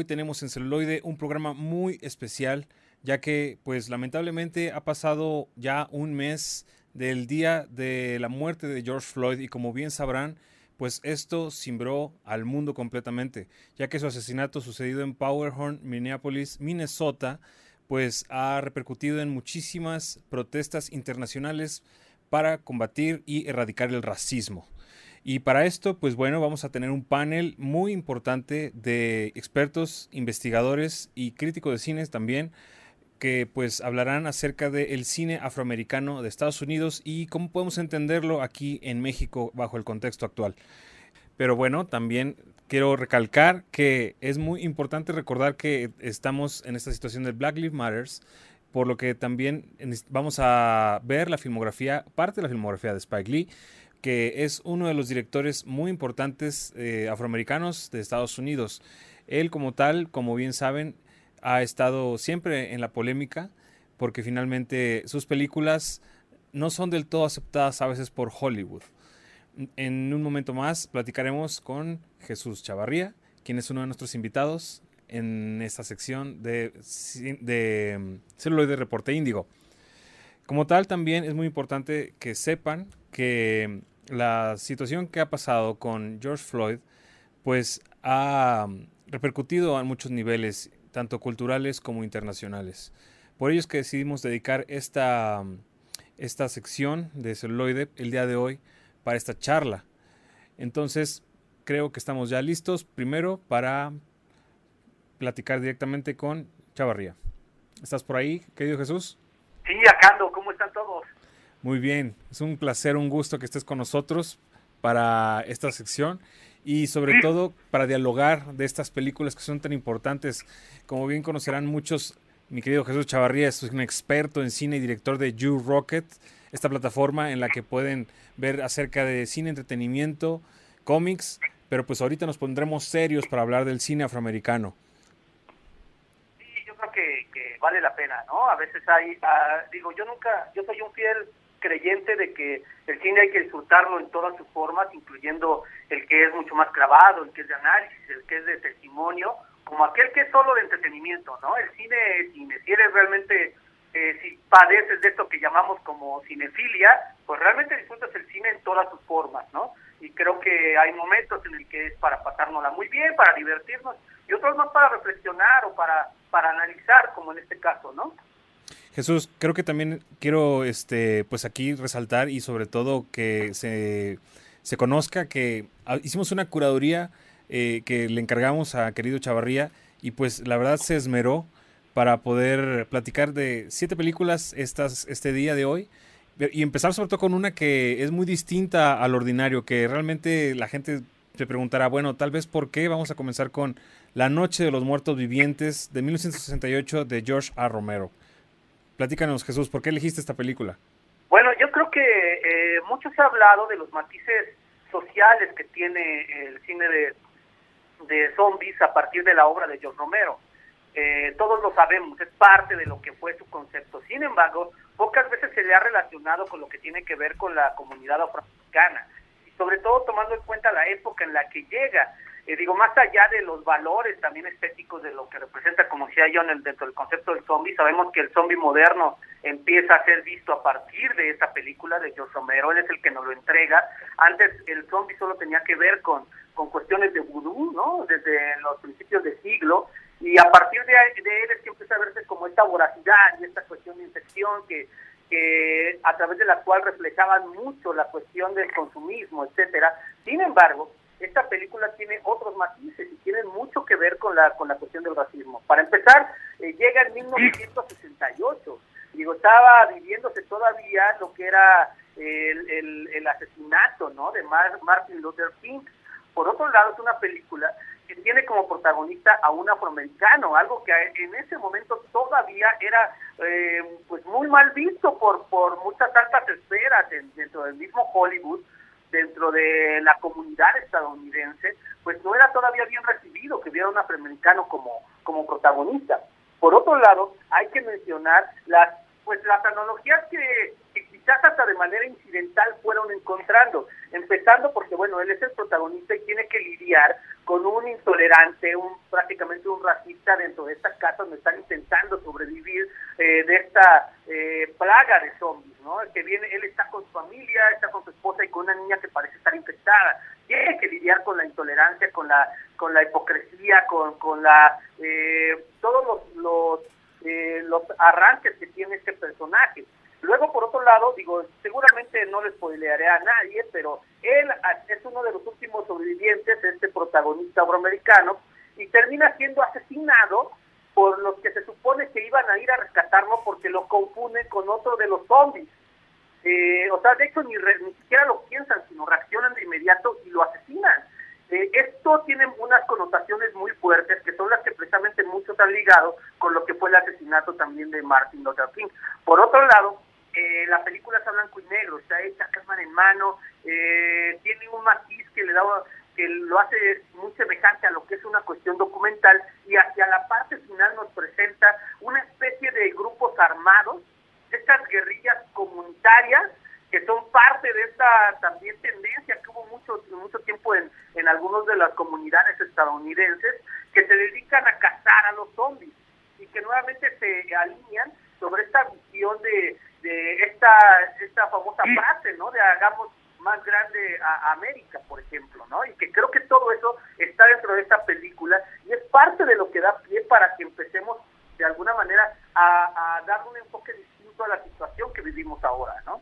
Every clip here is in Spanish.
hoy tenemos en celuloide un programa muy especial, ya que pues lamentablemente ha pasado ya un mes del día de la muerte de George Floyd y como bien sabrán, pues esto cimbró al mundo completamente, ya que su asesinato sucedido en Powerhorn, Minneapolis, Minnesota, pues ha repercutido en muchísimas protestas internacionales para combatir y erradicar el racismo. Y para esto, pues bueno, vamos a tener un panel muy importante de expertos, investigadores y críticos de cines también, que pues hablarán acerca del cine afroamericano de Estados Unidos y cómo podemos entenderlo aquí en México bajo el contexto actual. Pero bueno, también quiero recalcar que es muy importante recordar que estamos en esta situación del Black Lives Matters, por lo que también vamos a ver la filmografía, parte de la filmografía de Spike Lee, que es uno de los directores muy importantes eh, afroamericanos de Estados Unidos. Él como tal, como bien saben, ha estado siempre en la polémica porque finalmente sus películas no son del todo aceptadas a veces por Hollywood. En un momento más platicaremos con Jesús Chavarría, quien es uno de nuestros invitados en esta sección de, de mm, celuloide reporte índigo. Como tal, también es muy importante que sepan que la situación que ha pasado con George Floyd, pues ha mm, repercutido a muchos niveles tanto culturales como internacionales. Por ello es que decidimos dedicar esta, esta sección de celuloide el día de hoy para esta charla. Entonces, creo que estamos ya listos primero para platicar directamente con Chavarría. ¿Estás por ahí, querido Jesús? Sí, acá ando. ¿Cómo están todos? Muy bien. Es un placer, un gusto que estés con nosotros para esta sección y sobre todo para dialogar de estas películas que son tan importantes. Como bien conocerán muchos, mi querido Jesús Chavarría es un experto en cine y director de You Rocket, esta plataforma en la que pueden ver acerca de cine, entretenimiento, cómics, pero pues ahorita nos pondremos serios para hablar del cine afroamericano. Sí, yo creo que, vale la pena, ¿no? A veces hay, ah, digo, yo nunca, yo soy un fiel creyente de que el cine hay que disfrutarlo en todas sus formas, incluyendo el que es mucho más clavado, el que es de análisis, el que es de testimonio, como aquel que es solo de entretenimiento, ¿no? El cine cine. Si eres realmente, eh, si padeces de esto que llamamos como cinefilia, pues realmente disfrutas el cine en todas sus formas, ¿no? Y creo que hay momentos en el que es para pasárnosla muy bien, para divertirnos, y otros más para reflexionar o para, para analizar, como en este caso, ¿no? Jesús, creo que también quiero este, pues aquí resaltar y sobre todo que se, se conozca que ah, hicimos una curaduría eh, que le encargamos a querido Chavarría y pues la verdad se esmeró para poder platicar de siete películas estas, este día de hoy y empezar sobre todo con una que es muy distinta al ordinario, que realmente la gente se preguntará, bueno, tal vez por qué vamos a comenzar con La Noche de los Muertos Vivientes de 1968 de George A. Romero. Platícanos, Jesús, ¿por qué elegiste esta película? Bueno, yo creo que eh, mucho se ha hablado de los matices sociales que tiene el cine de, de zombies a partir de la obra de George Romero. Eh, todos lo sabemos, es parte de lo que fue su concepto. Sin embargo, pocas veces se le ha relacionado con lo que tiene que ver con la comunidad afroamericana, y sobre todo tomando en cuenta la época en la que llega. Eh, digo, más allá de los valores también estéticos de lo que representa, como decía yo, en el, dentro del concepto del zombie, sabemos que el zombie moderno empieza a ser visto a partir de esta película de George Romero, él es el que nos lo entrega. Antes el zombie solo tenía que ver con, con cuestiones de vudú, ¿no? Desde los principios de siglo, y a partir de, de él es que empieza a verse como esta voracidad y esta cuestión de infección que que a través de la cual reflejaban mucho la cuestión del consumismo, etcétera. Sin embargo, esta película tiene otros matices y tiene mucho que ver con la con la cuestión del racismo. Para empezar, eh, llega en 1968. Digo, estaba viviéndose todavía lo que era el, el, asesinato ¿no? de Martin Luther King. Por otro lado, es una película que tiene como protagonista a un afroamericano, algo que en ese momento todavía era eh, pues muy mal visto por, por muchas altas esferas dentro del mismo Hollywood dentro de la comunidad estadounidense, pues no era todavía bien recibido que hubiera un afroamericano como, como protagonista. Por otro lado, hay que mencionar las pues las analogías que, quizás hasta de manera incidental fueron encontrando, empezando porque, bueno, él es el protagonista y tiene que lidiar con un intolerante, un prácticamente un racista dentro de esta casa donde están intentando sobrevivir eh, de esta eh, plaga de zombies, ¿no? Que viene, él está con su familia, está con su esposa y con una niña que parece estar infectada. Tiene que lidiar con la intolerancia, con la con la hipocresía, con, con la eh, todos los, los, los arranques que tiene este personaje. Luego, por otro lado, digo, seguramente no le spoilearé a nadie, pero él es uno de los últimos sobrevivientes, este protagonista afroamericano, y termina siendo asesinado por los que se supone que iban a ir a rescatarlo porque lo confunden con otro de los zombies. Eh, o sea, de hecho, ni, ni siquiera lo piensan, sino reaccionan de inmediato y lo asesinan. Eh, esto tiene unas connotaciones muy fuertes que son las que precisamente muchos han ligado con lo que fue el asesinato también de Martin Luther King. Por otro lado, eh, la película está blanco y negro, está hecha cámara en mano, eh, tiene un matiz que le da que lo hace muy semejante a lo que es una cuestión documental y hacia la parte final nos presenta una especie de grupos armados, estas guerrillas comunitarias que son parte de esta también tendencia que hubo mucho mucho tiempo en, en algunas de las comunidades estadounidenses que se dedican a cazar a los zombies y que nuevamente se alinean sobre esta visión de de esta, esta famosa frase, ¿no? De hagamos más grande a América, por ejemplo, ¿no? Y que creo que todo eso está dentro de esta película y es parte de lo que da pie para que empecemos de alguna manera a, dar un enfoque distinto a la situación que vivimos ahora, ¿no?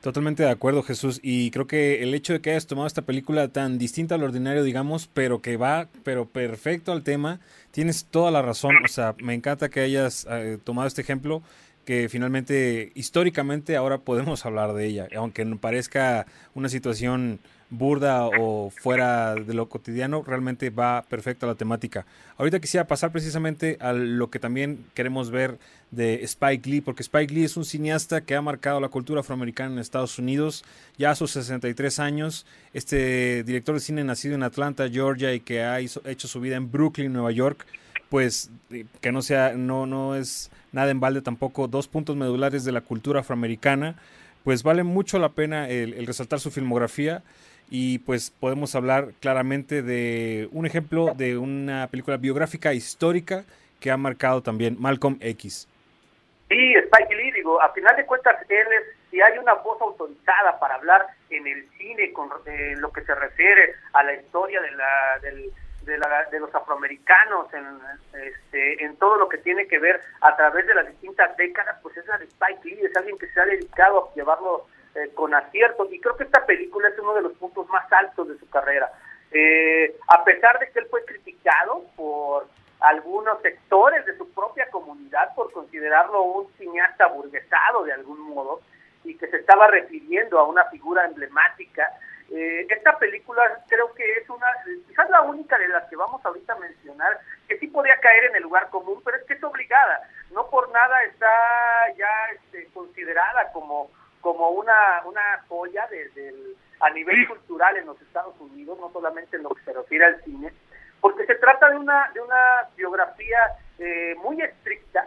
Totalmente de acuerdo, Jesús. Y creo que el hecho de que hayas tomado esta película tan distinta al ordinario, digamos, pero que va, pero perfecto al tema, tienes toda la razón. O sea, me encanta que hayas eh, tomado este ejemplo que finalmente históricamente ahora podemos hablar de ella, aunque parezca una situación burda o fuera de lo cotidiano, realmente va perfecta la temática. Ahorita quisiera pasar precisamente a lo que también queremos ver de Spike Lee, porque Spike Lee es un cineasta que ha marcado la cultura afroamericana en Estados Unidos ya a sus 63 años. Este director de cine nacido en Atlanta, Georgia, y que ha hecho su vida en Brooklyn, Nueva York, pues que no sea, no, no es nada en balde tampoco, dos puntos medulares de la cultura afroamericana, pues vale mucho la pena el, resaltar su filmografía y pues podemos hablar claramente de un ejemplo de una película biográfica histórica que ha marcado también Malcolm X. Sí, Spike Lee, digo, a final de cuentas, él es, si hay una voz autorizada para hablar en el cine con eh, lo que se refiere a la historia de la, del, de, la, de los afroamericanos en, este, en todo lo que tiene que ver a través de las distintas décadas, pues es la de Spike Lee, es alguien que se ha dedicado a llevarlo eh, con acierto y creo que esta película es uno de los puntos más altos de su carrera. Eh, a pesar de que él fue criticado por algunos sectores de su propia comunidad por considerarlo un cineasta burguesado de algún modo y que se estaba refiriendo a una figura emblemática eh, esta película creo que es una, quizás la única de las que vamos ahorita a mencionar, que sí podría caer en el lugar común, pero es que es obligada. No por nada está ya este, considerada como, como una, una joya de, a nivel cultural en los Estados Unidos, no solamente en lo que se refiere al cine, porque se trata de una, de una biografía eh, muy estricta,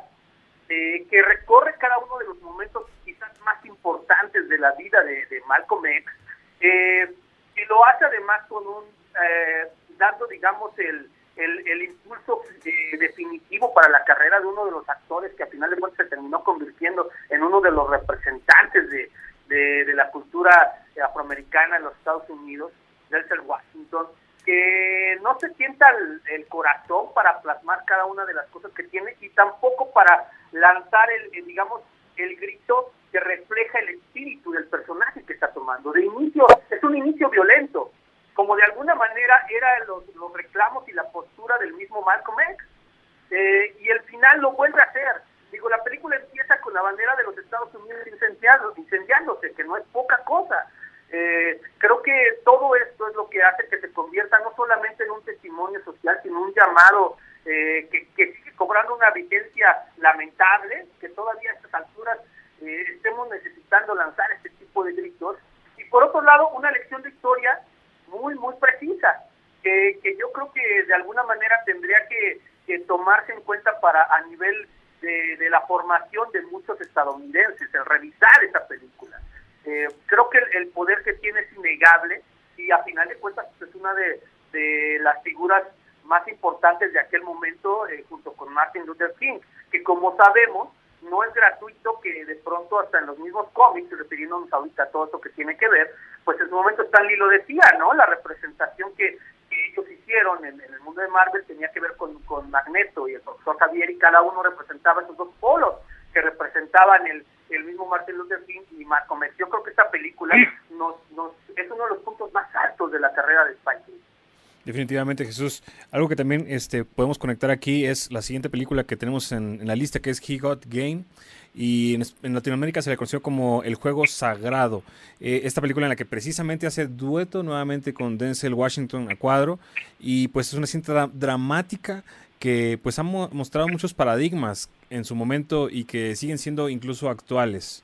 eh, que recorre cada uno de los momentos quizás más importantes de la vida de, de Malcolm X, eh, y lo hace además con un, eh, dando, digamos, el, el, impulso eh, definitivo para la carrera de uno de los actores que a final de cuentas se terminó convirtiendo en uno de los representantes de, de, la cultura afroamericana en los Estados Unidos, Denzel Washington, que no se sienta el, corazón para plasmar cada una de las cosas que tiene y tampoco para lanzar el digamos, el grito que refleja el espíritu del personaje que está tomando. De inicio, es un inicio violento, como de alguna manera eran los, los reclamos y la postura del mismo Malcolm X. Eh, y el final lo vuelve a hacer. Digo, la película empieza con la bandera de los Estados Unidos incendiándose, que no es poca cosa. Eh, creo que todo esto es lo que hace que se convierta no solamente en un testimonio social, sino un llamado eh, que, sigue cobrando una vigencia lamentable, que todavía a estas alturas eh, estemos necesitando lanzar este tipo de gritos. Y por otro lado, una lección de historia muy, muy precisa, que, yo creo que de alguna manera tendría que, que tomarse en cuenta para a nivel de, de, la formación de muchos estadounidenses, el revisar esa película. Eh, creo que el, poder que tiene es innegable y a final de cuentas pues, es una de, las figuras más importantes de aquel momento eh, junto con Martin Luther King, que como sabemos no es gratuito que de pronto hasta en los mismos cómics, refiriéndonos ahorita a todo esto que tiene que ver, pues en su momento Stan Lee lo decía, ¿no? La representación que, ellos hicieron en, el mundo de Marvel tenía que ver con, con Magneto y el profesor Javier y cada uno representaba esos dos polos que representaban el, el mismo Martin Luther King y Malcolm X. Yo creo que esta película nos, nos, es uno de los puntos más altos de la carrera de Spike Lee. Definitivamente, Jesús. Algo que también este, podemos conectar aquí es la siguiente película que tenemos en, la lista, que es He Got Game. Y en, Latinoamérica se le conoció como El Juego Sagrado. Eh, esta película en la que precisamente hace dueto nuevamente con Denzel Washington a cuadro. Y pues es una cinta dramática que pues ha mostrado muchos paradigmas en su momento y que siguen siendo incluso actuales.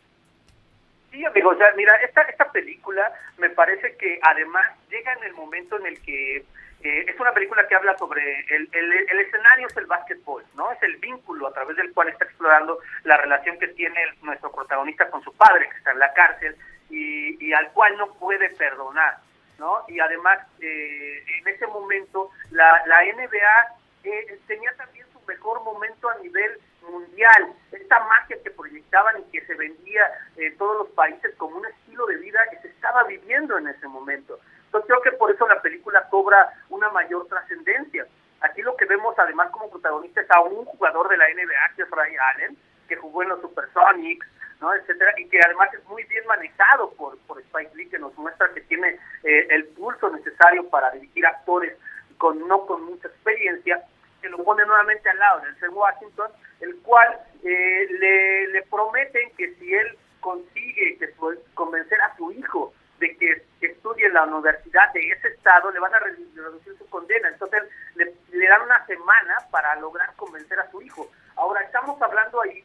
Sí, amigo, o sea, mira, esta, esta película me parece que además llega en el momento en el que es una película que habla sobre el, el, escenario es el básquetbol, ¿no? Es el vínculo a través del cual está explorando la relación que tiene nuestro protagonista con su padre, que está en la cárcel, y, y al cual no puede perdonar, ¿no? Y además, eh, en ese momento, la, la NBA eh, tenía también su mejor momento a nivel mundial, esta magia que proyectaban y que se vendía en todos los países como un estilo de vida que se estaba viviendo en ese momento. Entonces creo que por eso la película cobra una mayor trascendencia. Aquí lo que vemos además como protagonista es a un jugador de la NBA, que es Ray Allen, que jugó en los Supersonics, ¿no? etcétera, y que además es muy bien manejado por, por Spike Lee, que nos muestra que tiene eh, el pulso necesario para dirigir actores con no con mucha experiencia, que lo pone nuevamente al lado del Washington, el cual eh, le, le prometen que si él consigue que convencer a su hijo de que, estudie en la universidad de ese estado, le van a reducir su condena. Entonces le, dan una semana para lograr convencer a su hijo. Ahora, estamos hablando ahí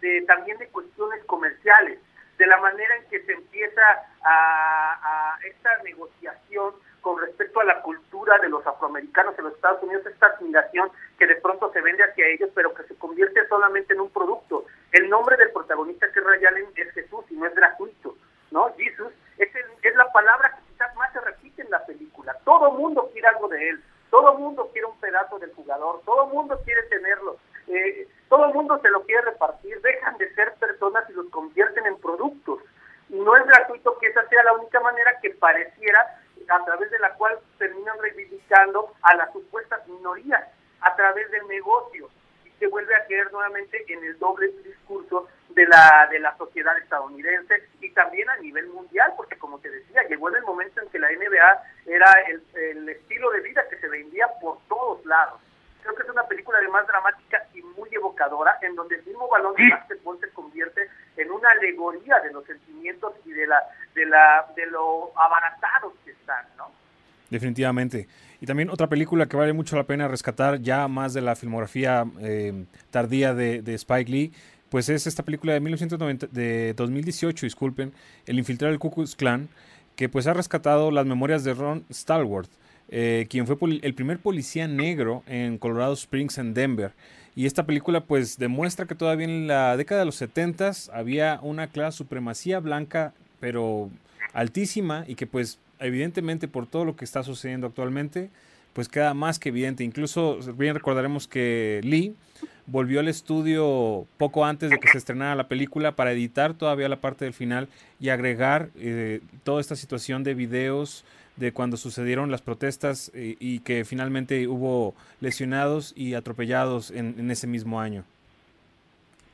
de, también de cuestiones comerciales, de la manera en que se empieza a, a esta negociación con respecto a la cultura de los afroamericanos en los Estados Unidos, esta admiración que de pronto se vende hacia ellos, pero que se convierte solamente en un producto. El nombre del protagonista que es Ray Allen es Jesús y no es gratuito, ¿no? Jesus es, es la palabra que quizás más se repite en la película. Todo mundo quiere algo de él, todo mundo quiere un pedazo del jugador, todo mundo quiere tenerlo, eh, todo mundo se lo quiere repartir, dejan de ser personas y los convierten en productos. Y no es gratuito que esa sea la única manera que pareciera a través de la cual terminan reivindicando a las supuestas minorías a través del negocio y se vuelve a creer nuevamente en el doble discurso de la de la sociedad estadounidense y también a nivel mundial porque como te decía llegó en el momento en que la NBA era el, el estilo de vida que se vendía por todos lados creo que es una película además dramática y muy evocadora en donde el mismo balón de básquetbol se convierte en una alegoría de los sentimientos y de la de la de lo abaratados que están no definitivamente. Y también otra película que vale mucho la pena rescatar ya más de la filmografía eh, tardía de, de Spike Lee pues es esta película de, 1990, de 2018, disculpen, El infiltrado del Ku Klux Klan, que pues ha rescatado las memorias de Ron Stallworth, eh, quien fue el primer policía negro en Colorado Springs, en Denver. Y esta película pues demuestra que todavía en la década de los 70 había una clara supremacía blanca, pero altísima, y que pues evidentemente por todo lo que está sucediendo actualmente, pues queda más que evidente. Incluso bien recordaremos que Lee volvió al estudio poco antes de que se estrenara la película para editar todavía la parte del final y agregar eh, toda esta situación de videos de cuando sucedieron las protestas eh, y que finalmente hubo lesionados y atropellados en, ese mismo año.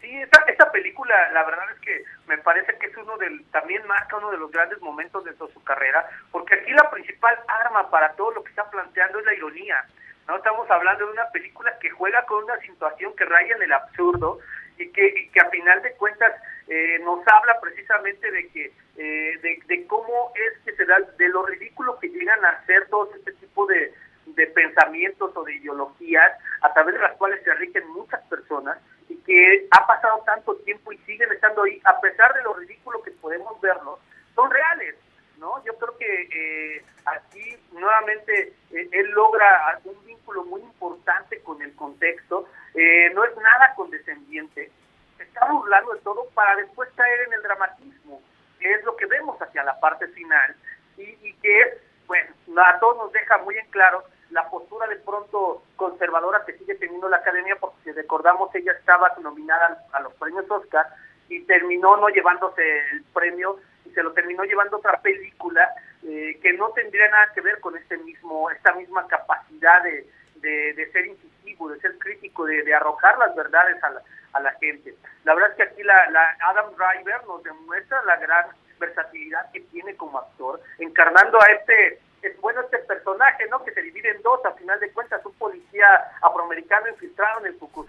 Sí, esta, esta, película, la verdad es que me parece que es uno del, también marca uno de los grandes momentos de su carrera, porque aquí la principal arma para todo lo que está planteando es la ironía. No estamos hablando de una película que juega con una situación que raya en el absurdo y que, que a final de cuentas eh, nos habla precisamente de que eh, de, cómo es que se da de lo ridículo que llegan a ser todos este tipo de, de pensamientos o de ideologías a través de las cuales se enriquen muchas personas y que ha pasado tanto tiempo y siguen estando ahí a pesar de lo ridículo que podemos verlos son reales no yo creo que eh, aquí nuevamente él logra un vínculo muy importante con el contexto, eh, no es nada condescendiente, se está burlando de todo para después caer en el dramatismo. Que es lo que vemos hacia la parte final y, y que es, bueno, a todos nos deja muy en claro la postura de pronto conservadora que sigue teniendo la academia, porque si recordamos ella estaba nominada a los premios Oscar y terminó no llevándose el premio y se lo terminó llevando otra película eh, que no tendría nada que ver con este mismo esta misma capacidad de, de, ser incisivo, de ser crítico, de, arrojar las verdades a la, a la gente. La verdad es que aquí la, la Adam Driver nos demuestra la gran versatilidad que tiene como actor, encarnando a este es bueno este personaje, ¿no? Que se divide en dos, a final de cuentas, un policía afroamericano infiltrado en el Ku.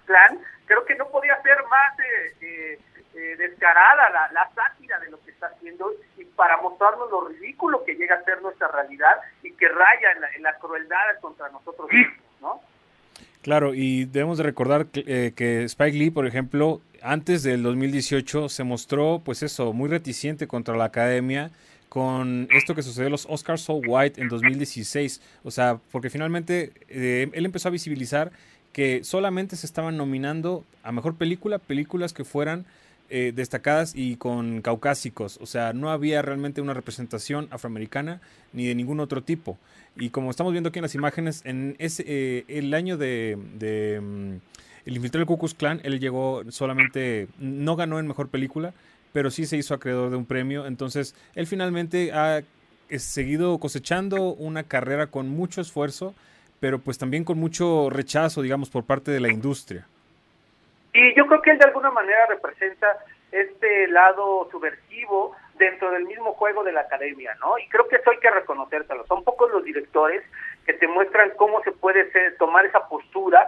Creo que no podía ser más eh, eh, eh, descarada la, la, sátira de lo que está haciendo y para mostrarnos lo ridículo que llega a ser nuestra realidad y que raya en la, en la crueldad contra nosotros. Claro, y debemos de recordar que, que, Spike Lee, por ejemplo, antes del 2018 se mostró, pues eso, muy reticente contra la academia con esto que sucedió en los Oscars So White en 2016. O sea, porque finalmente eh, él empezó a visibilizar que solamente se estaban nominando a mejor película, películas que fueran eh, destacadas y con caucásicos. O sea, no había realmente una representación afroamericana ni de ningún otro tipo. Y como estamos viendo aquí en las imágenes, en ese, eh, el año de, de mm, El infiltrado del Ku Klux Klan, él llegó solamente, no ganó en mejor película, pero sí se hizo acreedor de un premio. Entonces, él finalmente ha seguido cosechando una carrera con mucho esfuerzo, pero pues también con mucho rechazo, digamos, por parte de la industria. Y yo creo que él de alguna manera representa este lado subversivo dentro del mismo juego de la academia, ¿no? Y creo que eso hay que reconocérselo. Son pocos los directores que te muestran cómo se puede tomar esa postura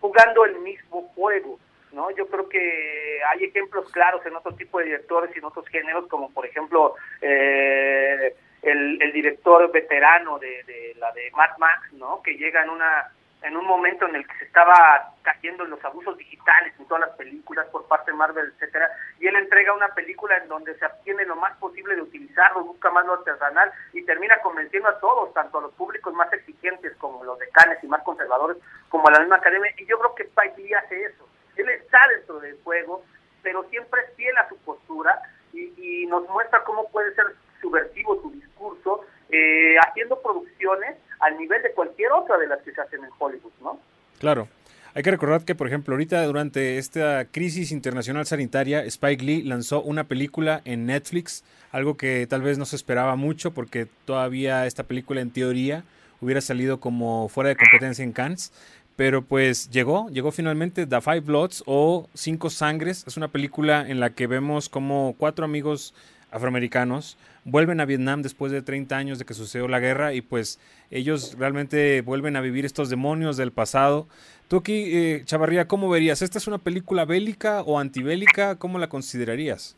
jugando el mismo juego. ¿no? Yo creo que hay ejemplos claros en otro tipo de directores y en otros géneros, como por ejemplo eh, el, el, director veterano de, de, la de Mad Max, ¿no? Que llega en una en un momento en el que se estaba cayendo en los abusos digitales en todas las películas por parte de Marvel, etcétera, y él entrega una película en donde se abstiene lo más posible de utilizarlo, busca más lo artesanal y termina convenciendo a todos, tanto a los públicos más exigentes como los decanes y más conservadores, como a la misma academia, y yo creo que Spike Lee hace eso. Él está dentro del juego, pero siempre es fiel a su postura y, nos muestra cómo puede ser subversivo su discurso, eh, haciendo producciones al nivel de cualquier otra de las que se hacen en Hollywood, ¿no? Claro. Hay que recordar que, por ejemplo, ahorita durante esta crisis internacional sanitaria, Spike Lee lanzó una película en Netflix, algo que tal vez no se esperaba mucho porque todavía esta película en teoría hubiera salido como fuera de competencia en Cannes. Pero pues llegó, llegó finalmente The Five Bloods o Cinco Sangres. Es una película en la que vemos como cuatro amigos afroamericanos vuelven a Vietnam después de 30 años de que sucedió la guerra y pues ellos realmente vuelven a vivir estos demonios del pasado. Tú aquí, eh, Chavarría, ¿cómo verías? ¿Esta es una película bélica o antibélica? ¿Cómo la considerarías?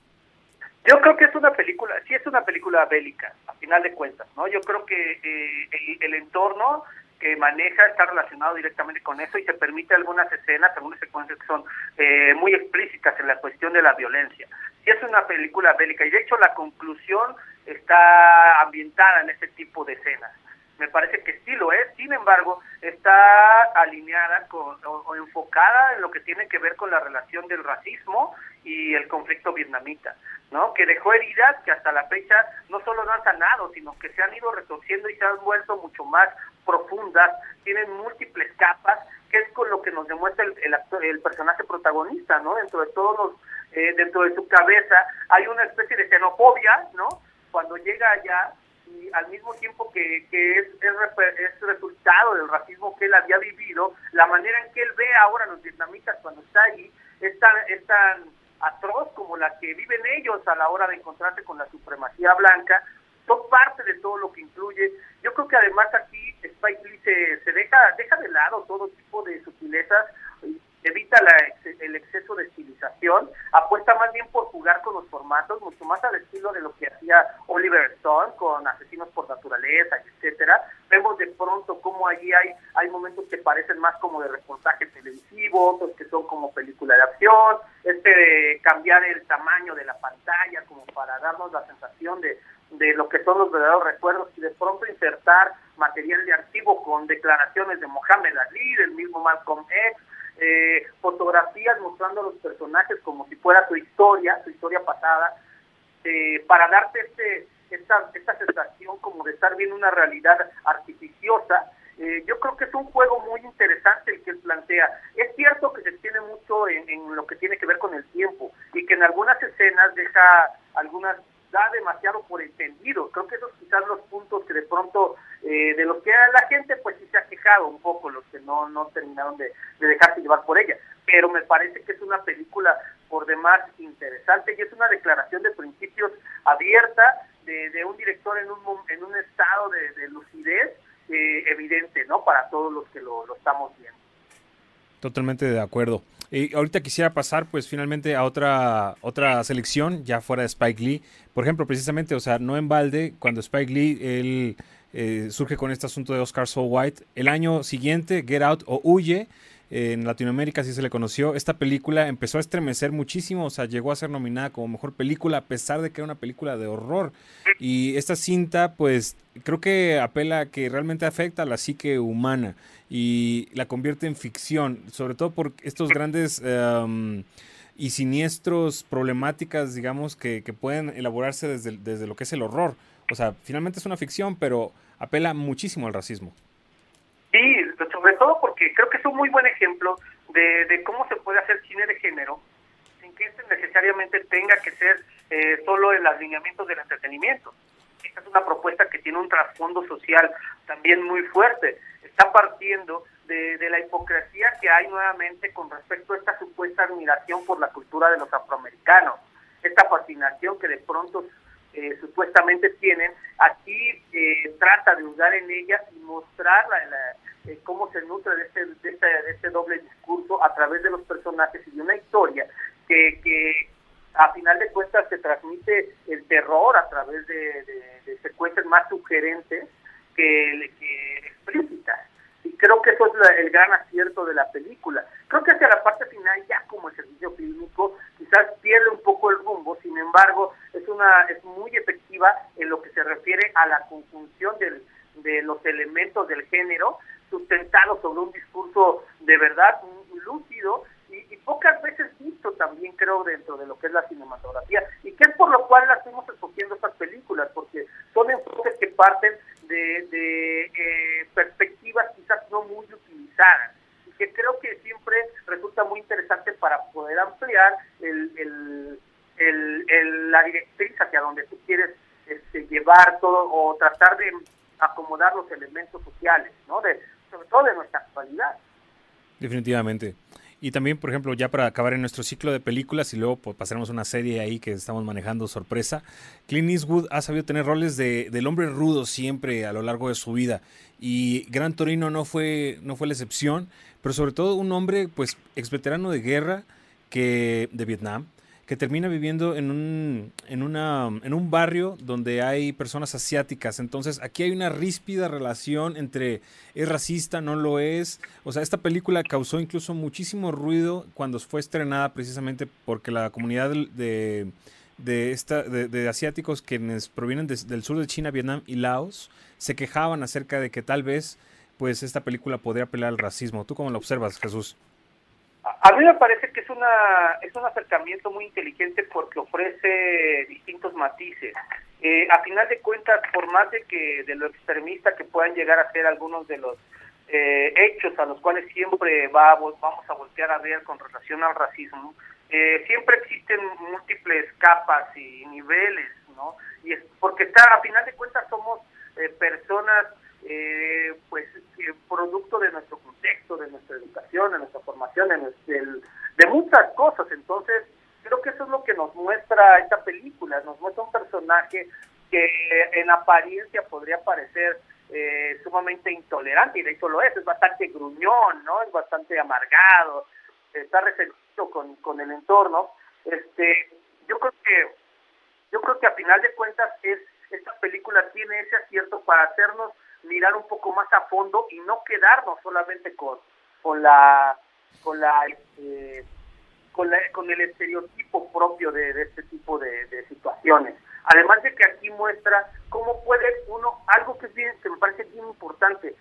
Yo creo que es una película, sí es una película bélica, a final de cuentas, ¿no? Yo creo que eh, el entorno que maneja está relacionado directamente con eso y te permite algunas escenas, algunas secuencias que son eh, muy explícitas en la cuestión de la violencia. Sí es una película bélica y de hecho la conclusión está ambientada en ese tipo de escenas. Me parece que sí lo es, sin embargo, está alineada con, o enfocada en lo que tiene que ver con la relación del racismo y el conflicto vietnamita. ¿no? que dejó heridas que hasta la fecha no solo no han sanado, sino que se han ido retorciendo y se han vuelto mucho más profundas, tienen múltiples capas, que es con lo que nos demuestra el, el, el personaje protagonista, ¿no? Dentro de todos los, eh, dentro de su cabeza hay una especie de xenofobia, ¿no? Cuando llega allá y al mismo tiempo que, que es, es, es, resultado del racismo que él había vivido, la manera en que él ve ahora a los vietnamitas cuando está allí es tan, es tan atroz como la que viven ellos a la hora de encontrarse con la supremacía blanca, son parte de todo lo que incluye. Yo creo que además aquí Spike Lee se, se deja, deja de lado todo tipo de sutilezas, evita la, el exceso de estilización, apuesta más bien por jugar con los formatos, mucho más al estilo de lo que hacía Oliver Stone con Asesinos por Naturaleza, etcétera. Vemos de pronto cómo allí hay, hay momentos que parecen más como de reportaje televisivo, otros que son como película de acción, este de cambiar el tamaño de la pantalla como para darnos la sensación de, de lo que son los verdaderos recuerdos y de pronto insertar material de archivo con declaraciones de Mohamed Ali, del mismo Malcolm X, eh, fotografías mostrando a los personajes como si fuera su historia, su historia pasada. eh, para darte este, esta, esta sensación como de estar viendo una realidad artificiosa. Eh, yo creo que es un juego muy interesante el que él plantea. Es cierto que se tiene mucho en, en, lo que tiene que ver con el tiempo y que en algunas escenas deja algunas da demasiado por entendido. Creo que esos quizás los puntos que de pronto eh, de los que la gente pues sí se ha quejado un poco, los que no, no terminaron de, de dejarse llevar por ella. Pero me parece que es una película por demás interesante y es una declaración de principios abierta de, de un director en un, en un estado de, de lucidez eh, evidente, ¿no? Para todos los que lo, lo estamos viendo. Totalmente de acuerdo. Y ahorita quisiera pasar, pues, finalmente a otra, otra selección, ya fuera de Spike Lee. Por ejemplo, precisamente, o sea, no en balde, cuando Spike Lee, eh, surge con este asunto de Oscar So White, el año siguiente, Get Out o Huye, en Latinoamérica así se le conoció. Esta película empezó a estremecer muchísimo, o sea, llegó a ser nominada como mejor película a pesar de que era una película de horror. Y esta cinta, pues, creo que apela a que realmente afecta a la psique humana y la convierte en ficción, sobre todo por estos grandes um, y siniestros problemáticas, digamos, que, que pueden elaborarse desde, desde lo que es el horror. O sea, finalmente es una ficción, pero apela muchísimo al racismo. Sí, sobre todo porque creo que es un muy buen ejemplo de, de cómo se puede hacer cine de género sin que este necesariamente tenga que ser eh, solo el alineamiento del entretenimiento. Esta es una propuesta que tiene un trasfondo social también muy fuerte. Está partiendo de, de, la hipocresía que hay nuevamente con respecto a esta supuesta admiración por la cultura de los afroamericanos, esta fascinación que de pronto eh, supuestamente tienen, aquí eh, trata de usar en ella y mostrar la, la, eh, cómo se nutre de este, de, este, de este doble discurso a través de los personajes y de una historia que, que a final de cuentas se transmite el terror a través de, secuencias más sugerentes que, explícitas. Y creo que eso es la, el gran acierto de la película. Creo que hacia la parte final, ya como ejercicio fílmico, quizás pierde un poco el rumbo, sin embargo, es una es muy efectiva en lo que se refiere a la conjunción del, de los elementos del género, sustentado sobre un discurso de verdad lúcido y, pocas veces visto también creo dentro de lo que es la cinematografía y que es por lo cual las estamos escogiendo estas películas porque son enfoques que parten de, eh, perspectivas quizás no muy utilizadas y que creo que siempre resulta muy interesante para poder ampliar el la directriz hacia donde tú quieres este, llevar todo o tratar de acomodar los elementos sociales, ¿no? De, sobre todo de nuestra actualidad. Definitivamente. Y también, por ejemplo, ya para acabar en nuestro ciclo de películas y luego pues, pasaremos una serie ahí que estamos manejando sorpresa, Clint Eastwood ha sabido tener roles de, del hombre rudo siempre a lo largo de su vida y Gran Torino no fue, no fue la excepción, pero sobre todo un hombre pues ex veterano de guerra que, de Vietnam, que termina viviendo en un, en, una, en un barrio donde hay personas asiáticas. Entonces aquí hay una ríspida relación entre es racista, no lo es. O sea, esta película causó incluso muchísimo ruido cuando fue estrenada precisamente porque la comunidad de, de, esta, de, asiáticos quienes provienen de, del sur de China, Vietnam y Laos se quejaban acerca de que tal vez pues esta película podría apelar al racismo. ¿Tú cómo lo observas, Jesús? A mí me parece que es una es un acercamiento muy inteligente porque ofrece distintos matices. Eh, a final de cuentas, por más de que de lo extremista que puedan llegar a ser algunos de los eh, hechos a los cuales siempre va, vamos a voltear a ver con relación al racismo, eh, siempre existen múltiples capas y niveles, ¿no? Y es porque está a final de cuentas somos personas eh, pues eh, producto de nuestro contexto, de nuestra educación, de nuestra formación, de, nuestro, de, muchas cosas. Entonces, creo que eso es lo que nos muestra esta película, nos muestra un personaje que en apariencia podría parecer eh, sumamente intolerante, y de hecho lo es, es bastante gruñón, ¿no? Es bastante amargado, está resentido con, con el entorno. Este, yo creo que yo creo que a final de cuentas es esta película tiene ese acierto para hacernos mirar un poco más a fondo y no quedarnos solamente con con la con la eh, con, la, con el estereotipo propio de, de este tipo de, de, situaciones. Además de que aquí muestra cómo puede uno, algo que, es bien, que me parece bien importante,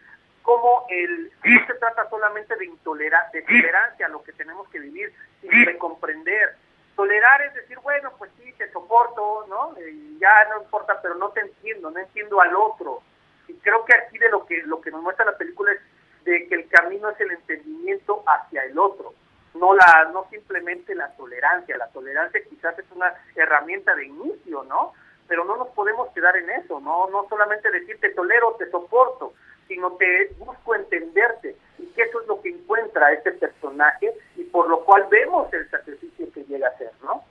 cómo el, no se trata solamente de, intolera, de tolerancia a lo que tenemos que vivir, sino de comprender. Tolerar es decir, bueno, pues sí, te soporto, ¿no? ya no importa, pero no te entiendo, no entiendo al otro. Y creo que aquí de lo que, lo que nos muestra la película es de que el camino es el entendimiento hacia el otro, no la no simplemente la tolerancia. La tolerancia quizás es una herramienta de inicio, ¿no? Pero no nos podemos quedar en eso, no no solamente decir te tolero, te soporto, sino te busco entenderte y que eso es lo que encuentra este personaje y por lo cual vemos el sacrificio que llega a ser, ¿no?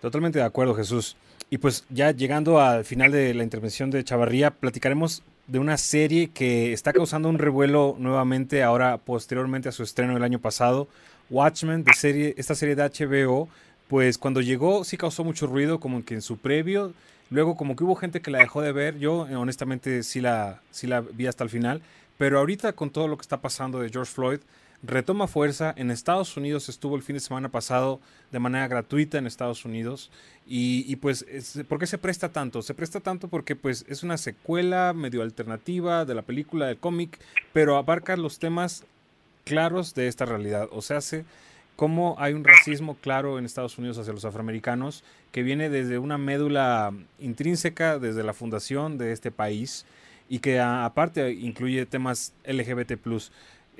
Totalmente de acuerdo, Jesús. Y pues ya llegando al final de la intervención de Chavarría, platicaremos de una serie que está causando un revuelo nuevamente ahora posteriormente a su estreno el año pasado, Watchmen, de serie, esta serie de HBO, pues cuando llegó sí causó mucho ruido, como que en su previo, luego como que hubo gente que la dejó de ver, yo honestamente sí la, sí la vi hasta el final, pero ahorita con todo lo que está pasando de George Floyd, retoma fuerza. En Estados Unidos estuvo el fin de semana pasado de manera gratuita en Estados Unidos. Y, pues, ¿por qué se presta tanto? Se presta tanto porque pues es una secuela medio alternativa de la película, del cómic, pero abarca los temas claros de esta realidad. O sea, hace cómo hay un racismo claro en Estados Unidos hacia los afroamericanos que viene desde una médula intrínseca, desde la fundación de este país y que aparte incluye temas LGBT+.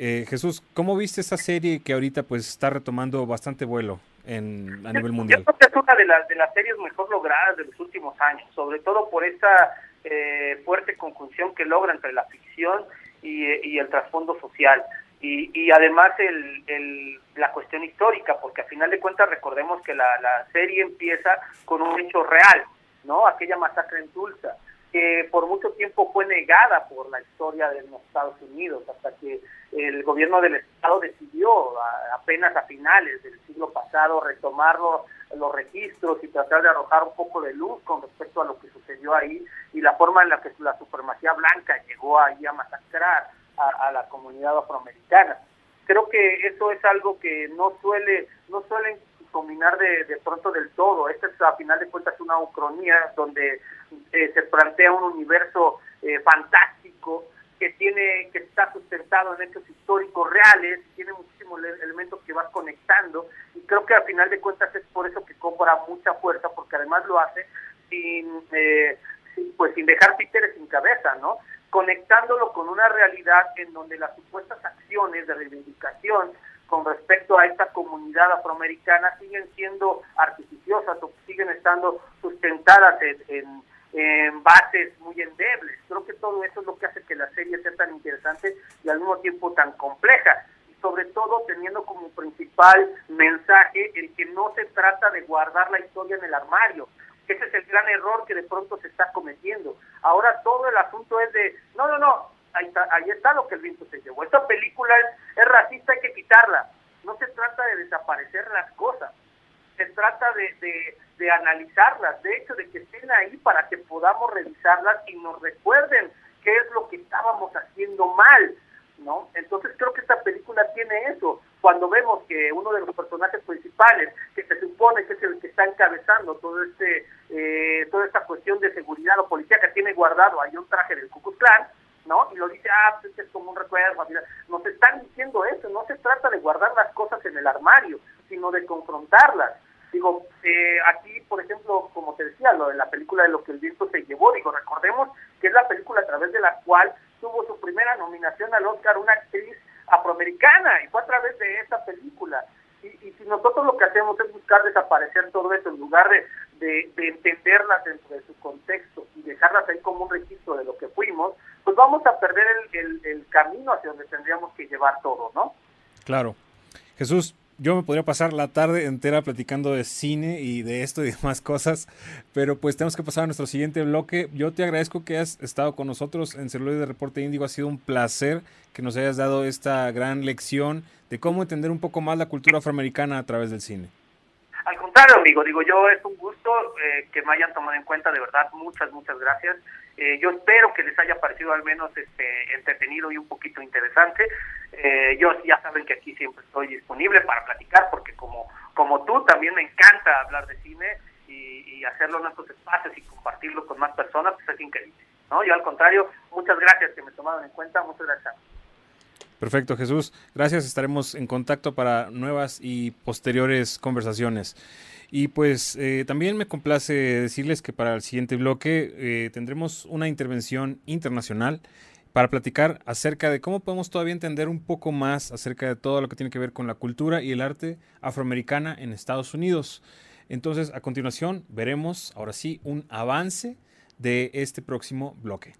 Eh, Jesús, ¿cómo viste esta serie que ahorita pues está retomando bastante vuelo en, a nivel mundial? Yo creo que es una de las, de las series mejor logradas de los últimos años, sobre todo por esa eh, fuerte conjunción que logra entre la ficción y, el trasfondo social. Y, y además el, el, la cuestión histórica, porque a final de cuentas recordemos que la, la serie empieza con un hecho real, ¿no? Aquella masacre en Tulsa que por mucho tiempo fue negada por la historia de los Estados Unidos, hasta que el gobierno del Estado decidió apenas a finales del siglo pasado retomar los registros y tratar de arrojar un poco de luz con respecto a lo que sucedió ahí y la forma en la que la supremacía blanca llegó ahí a masacrar a, la comunidad afroamericana. Creo que eso es algo que no suele, no suelen combinar de, de pronto del todo. Esta es a final de cuentas una ucronía donde eh, se plantea un universo eh, fantástico que tiene que está sustentado en hechos históricos reales, tiene muchísimos elementos que vas conectando y creo que al final de cuentas es por eso que cobra mucha fuerza porque además lo hace sin, eh, pues sin dejar títeres sin cabeza, ¿no? Conectándolo con una realidad en donde las supuestas acciones de reivindicación con respecto a esta comunidad afroamericana siguen siendo artificiosas o siguen estando sustentadas en en bases muy endebles. Creo que todo eso es lo que hace que la serie sea tan interesante y al mismo tiempo tan compleja. Y sobre todo teniendo como principal mensaje el que no se trata de guardar la historia en el armario. Ese es el gran error que de pronto se está cometiendo. Ahora todo el asunto es de, no, no, no, ahí está, ahí está lo que el viento se llevó. Esta película es, racista, hay que quitarla. No se trata de desaparecer las cosas se trata de, de, analizarlas, de hecho, de que estén ahí para que podamos revisarlas y nos recuerden qué es lo que estábamos haciendo mal, ¿no? Entonces creo que esta película tiene eso. Cuando vemos que uno de los personajes principales, que se supone que es el que está encabezando todo este, eh, toda esta cuestión de seguridad o policía que tiene guardado ahí un traje del Ku Klux ¿no? Y lo dice, ah, pues es como un recuerdo. Nos están diciendo eso, no se trata de guardar las cosas en el armario, sino de confrontarlas. Digo, eh, aquí, por ejemplo, como te decía, lo de la película de lo que el viento se llevó, digo, recordemos que es la película a través de la cual tuvo su primera nominación al Oscar una actriz afroamericana, y fue a través de esa película. Y, si nosotros lo que hacemos es buscar desaparecer todo eso en lugar de, de, entenderlas dentro de su contexto y dejarlas ahí como un registro de lo que fuimos, pues vamos a perder el, el camino hacia donde tendríamos que llevar todo, ¿no? Claro. Jesús, yo me podría pasar la tarde entera platicando de cine y de esto y demás cosas, pero pues tenemos que pasar a nuestro siguiente bloque. Yo te agradezco que hayas estado con nosotros en Celuloide de Reporte Índigo. Ha sido un placer que nos hayas dado esta gran lección de cómo entender un poco más la cultura afroamericana a través del cine. Al contrario, amigo, digo yo, es un gusto eh, que me hayan tomado en cuenta, de verdad, muchas, muchas gracias. Eh, yo espero que les haya parecido al menos este entretenido y un poquito interesante. Eh, yo ya saben que aquí siempre estoy disponible para platicar, porque como, como tú, también me encanta hablar de cine y, y hacerlo en estos espacios y compartirlo con más personas, pues es increíble. ¿no? Yo al contrario, muchas gracias que me tomaron en cuenta, muchas gracias. Perfecto, Jesús. Gracias. Estaremos en contacto para nuevas y posteriores conversaciones. Y pues eh, también me complace decirles que para el siguiente bloque eh, tendremos una intervención internacional para platicar acerca de cómo podemos todavía entender un poco más acerca de todo lo que tiene que ver con la cultura y el arte afroamericana en Estados Unidos. Entonces, a continuación, veremos ahora sí un avance de este próximo bloque.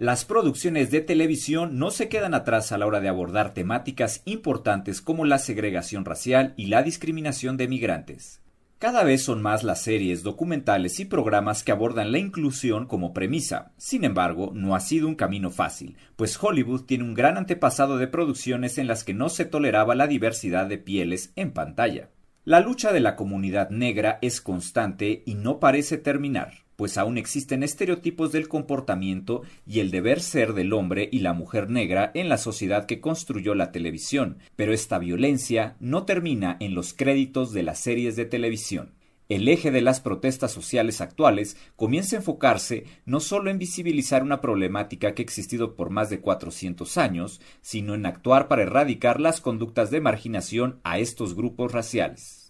Las producciones de televisión no se quedan atrás a la hora de abordar temáticas importantes como la segregación racial y la discriminación de migrantes. Cada vez son más las series, documentales y programas que abordan la inclusión como premisa. Sin embargo, no ha sido un camino fácil, pues Hollywood tiene un gran antepasado de producciones en las que no se toleraba la diversidad de pieles en pantalla. La lucha de la comunidad negra es constante y no parece terminar pues aún existen estereotipos del comportamiento y el deber ser del hombre y la mujer negra en la sociedad que construyó la televisión, pero esta violencia no termina en los créditos de las series de televisión. El eje de las protestas sociales actuales comienza a enfocarse no solo en visibilizar una problemática que ha existido por más de 400 años, sino en actuar para erradicar las conductas de marginación a estos grupos raciales.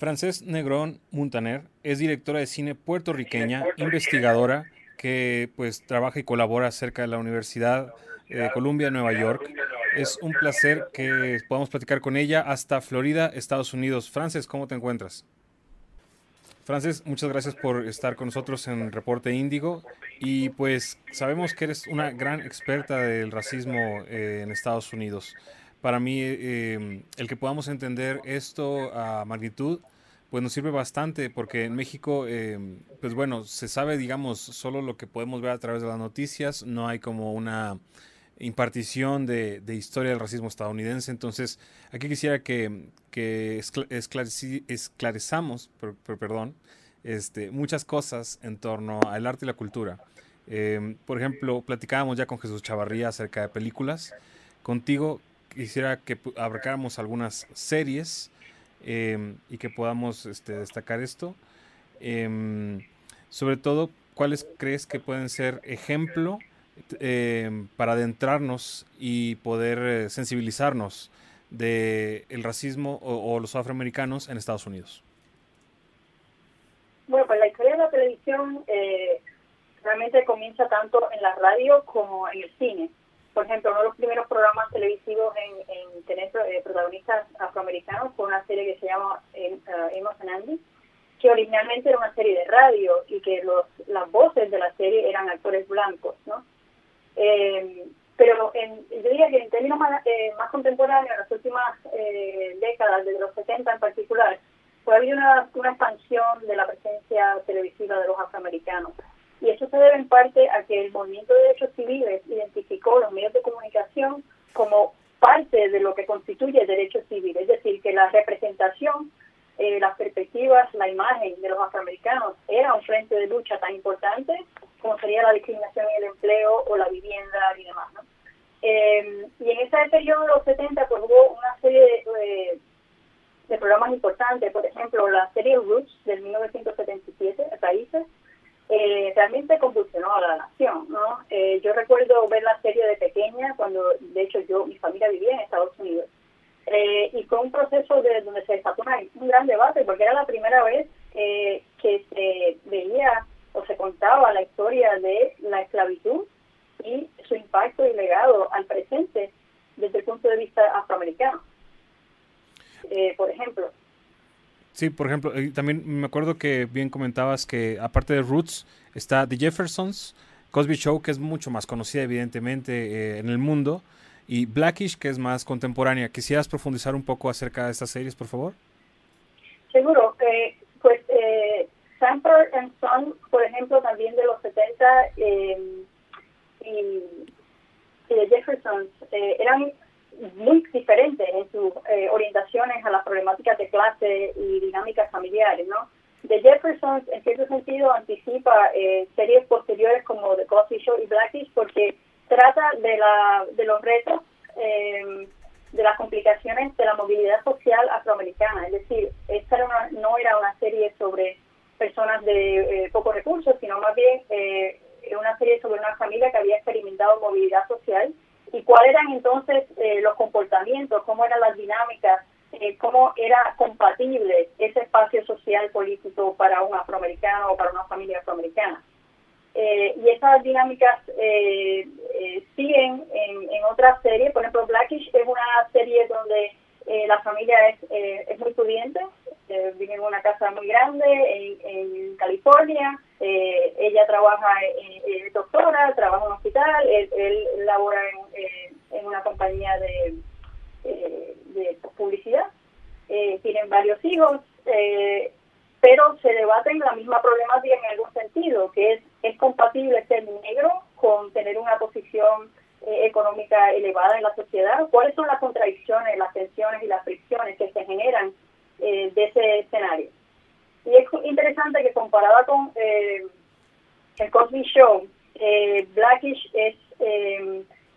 Frances Negrón Muntaner es directora de cine puertorriqueña, investigadora, que pues trabaja y colabora acerca de la Universidad de Columbia, Nueva York. Es un placer que podamos platicar con ella hasta Florida, Estados Unidos. Frances, ¿cómo te encuentras? Frances, muchas gracias por estar con nosotros en Reporte Índigo y pues sabemos que eres una gran experta del racismo eh, en Estados Unidos. Para mí, eh, el que podamos entender esto a magnitud pues nos sirve bastante porque en México, eh, pues bueno, se sabe, digamos, solo lo que podemos ver a través de las noticias, no hay como una impartición de, historia del racismo estadounidense, entonces aquí quisiera que, que esclarezamos, perdón, este, muchas cosas en torno al arte y la cultura. Em, por ejemplo, platicábamos ya con Jesús Chavarría acerca de películas. Contigo quisiera que abarcáramos algunas series Em, y que podamos este, destacar esto. Em, sobre todo, ¿cuáles crees que pueden ser ejemplo em, para adentrarnos y poder eh, sensibilizarnos del el racismo o, los afroamericanos en Estados Unidos? Bueno, pues la historia de la televisión eh, realmente comienza tanto en la radio como en el cine por ejemplo, uno de los primeros programas televisivos en, tener eh, protagonistas afroamericanos fue una serie que se llama eh, Emma Andy, que originalmente era una serie de radio y que los, las voces de la serie eran actores blancos, ¿no? Eh, pero en, yo diría que en términos más, más contemporáneos, en las últimas décadas, desde los 70 en particular, fue habido una, una expansión de la presencia televisiva de los afroamericanos. Y eso se debe en parte a que el movimiento de derechos civiles identificó los medios de comunicación como parte de lo que constituye el derecho civil, es decir, que la representación, eh, las perspectivas, la imagen de los afroamericanos era un frente de lucha tan importante como sería la discriminación en el empleo o la vivienda y demás. Eh, y en ese periodo de los 70 pues, hubo una serie de, de programas importantes, por ejemplo, la serie Roots del 1977, Raíces, eh, realmente convulsionó a la nación. ¿no? Eh, yo recuerdo ver la serie de pequeña, cuando de hecho yo, mi familia vivía en Estados Unidos. Eh, y fue un proceso de donde se desató un gran debate, porque era la primera vez que se veía o se contaba la historia de la esclavitud y su impacto y legado al presente desde el punto de vista afroamericano. por ejemplo, Sí, por ejemplo, también me acuerdo que bien comentabas que aparte de Roots está The Jeffersons, Cosby Show, que es mucho más conocida evidentemente eh, en el mundo, y Blackish, que es más contemporánea. ¿Quisieras profundizar un poco acerca de estas series, por favor? Seguro. Eh, pues eh, and Son, por ejemplo, también de los 70, eh, y, y The Jeffersons, eran muy diferentes en sus eh, orientaciones a las problemáticas de clase y dinámicas familiares, ¿no? The Jeffersons, en cierto sentido, anticipa eh, series posteriores como The Cosby Show y Blackish porque trata de, la, de los retos, eh, de las complicaciones de la movilidad social afroamericana. Es decir, esta no era una serie sobre personas de pocos recursos, sino más bien una serie sobre una familia que había experimentado movilidad social y cuáles eran entonces eh, los comportamientos, cómo eran las dinámicas eh, cómo era compatible ese espacio social político para un afroamericano o para una familia afroamericana. Eh, y esas dinámicas eh, siguen en, en otras series, por ejemplo, Blackish es una serie donde la familia es, es muy pudiente, vive en una casa muy grande en, California, ella trabaja, es doctora, trabaja en un hospital, él, labora en, en una compañía de eh, de publicidad. Eh, tienen varios hijos, eh, pero se debaten la misma problemática en algún sentido, que es, es compatible ser negro con tener una posición económica elevada en la sociedad, cuáles son las contradicciones, las tensiones y las fricciones que se generan de ese escenario. Y es interesante que comparada con el Cosby Show, Blackish es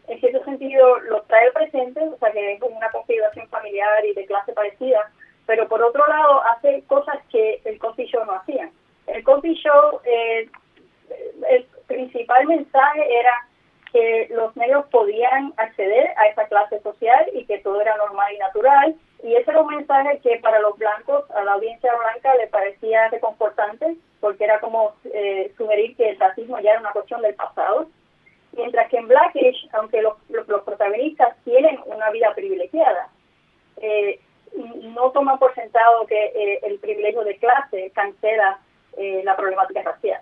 en cierto sentido lo trae al presente, o sea que es una configuración familiar y de clase parecida, pero por otro lado hace cosas que el coffee show no hacía. El coffee show, eh, el principal mensaje era que los negros podían acceder a esa clase social y que todo era normal y natural, y ese era un mensaje que para los blancos, a la audiencia blanca, le parecía reconfortante, porque era como eh, sugerir que el racismo ya era una cuestión del pasado Mientras que en Blackish, aunque los, protagonistas tienen una vida privilegiada, eh, no toman por sentado que eh, el privilegio de clase cancela la problemática racial,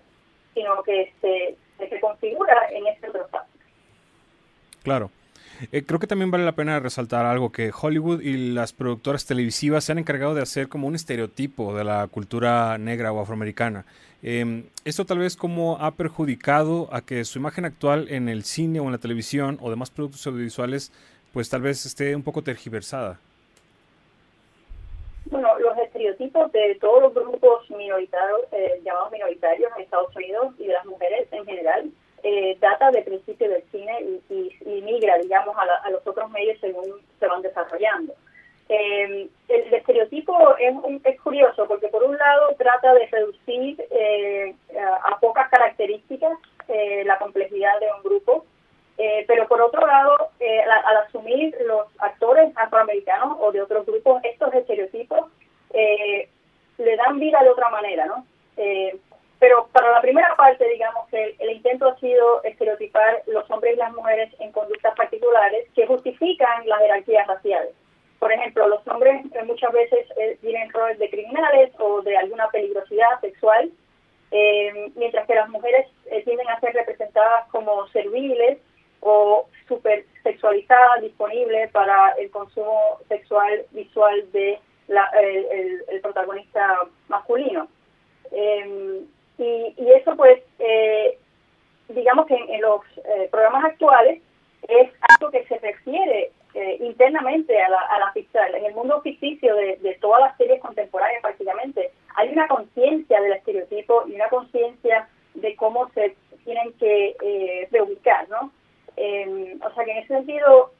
sino que se, se configura en este otro espacio. Claro. Eh, creo que también vale la pena resaltar algo que Hollywood y las productoras televisivas se han encargado de hacer como un estereotipo de la cultura negra o afroamericana. Eh, esto tal vez como ha perjudicado a que su imagen actual en el cine o en la televisión o demás productos audiovisuales pues tal vez esté un poco tergiversada. Bueno, los estereotipos de todos los grupos minoritarios, eh, llamados minoritarios en Estados Unidos y de las mujeres en general, eh, data de principio del cine y, migra, digamos, a, los otros medios según se van desarrollando. Eh, el, estereotipo es, es, curioso porque por un lado trata de reducir eh, a, pocas características la complejidad de un grupo, pero por otro lado, al asumir los actores afroamericanos o de otros grupos estos estereotipos, le dan vida de otra manera, ¿no? Pero para la primera parte, digamos que el, intento ha sido estereotipar los hombres y las mujeres en conductas particulares que justifican las jerarquías raciales. Por ejemplo, los hombres eh, muchas veces eh, tienen roles de criminales o de alguna peligrosidad sexual, eh, mientras que las mujeres tienden a ser representadas como serviles o super sexualizadas, disponibles para el consumo sexual visual de el, protagonista masculino. Y, eso pues, eh, digamos que en, los eh, programas actuales es algo que se refiere eh, internamente a la, a la. En el mundo ficticio de, todas las series contemporáneas prácticamente, hay una conciencia del estereotipo y una conciencia de cómo se tienen que reubicar, ¿no? o sea que en ese sentido,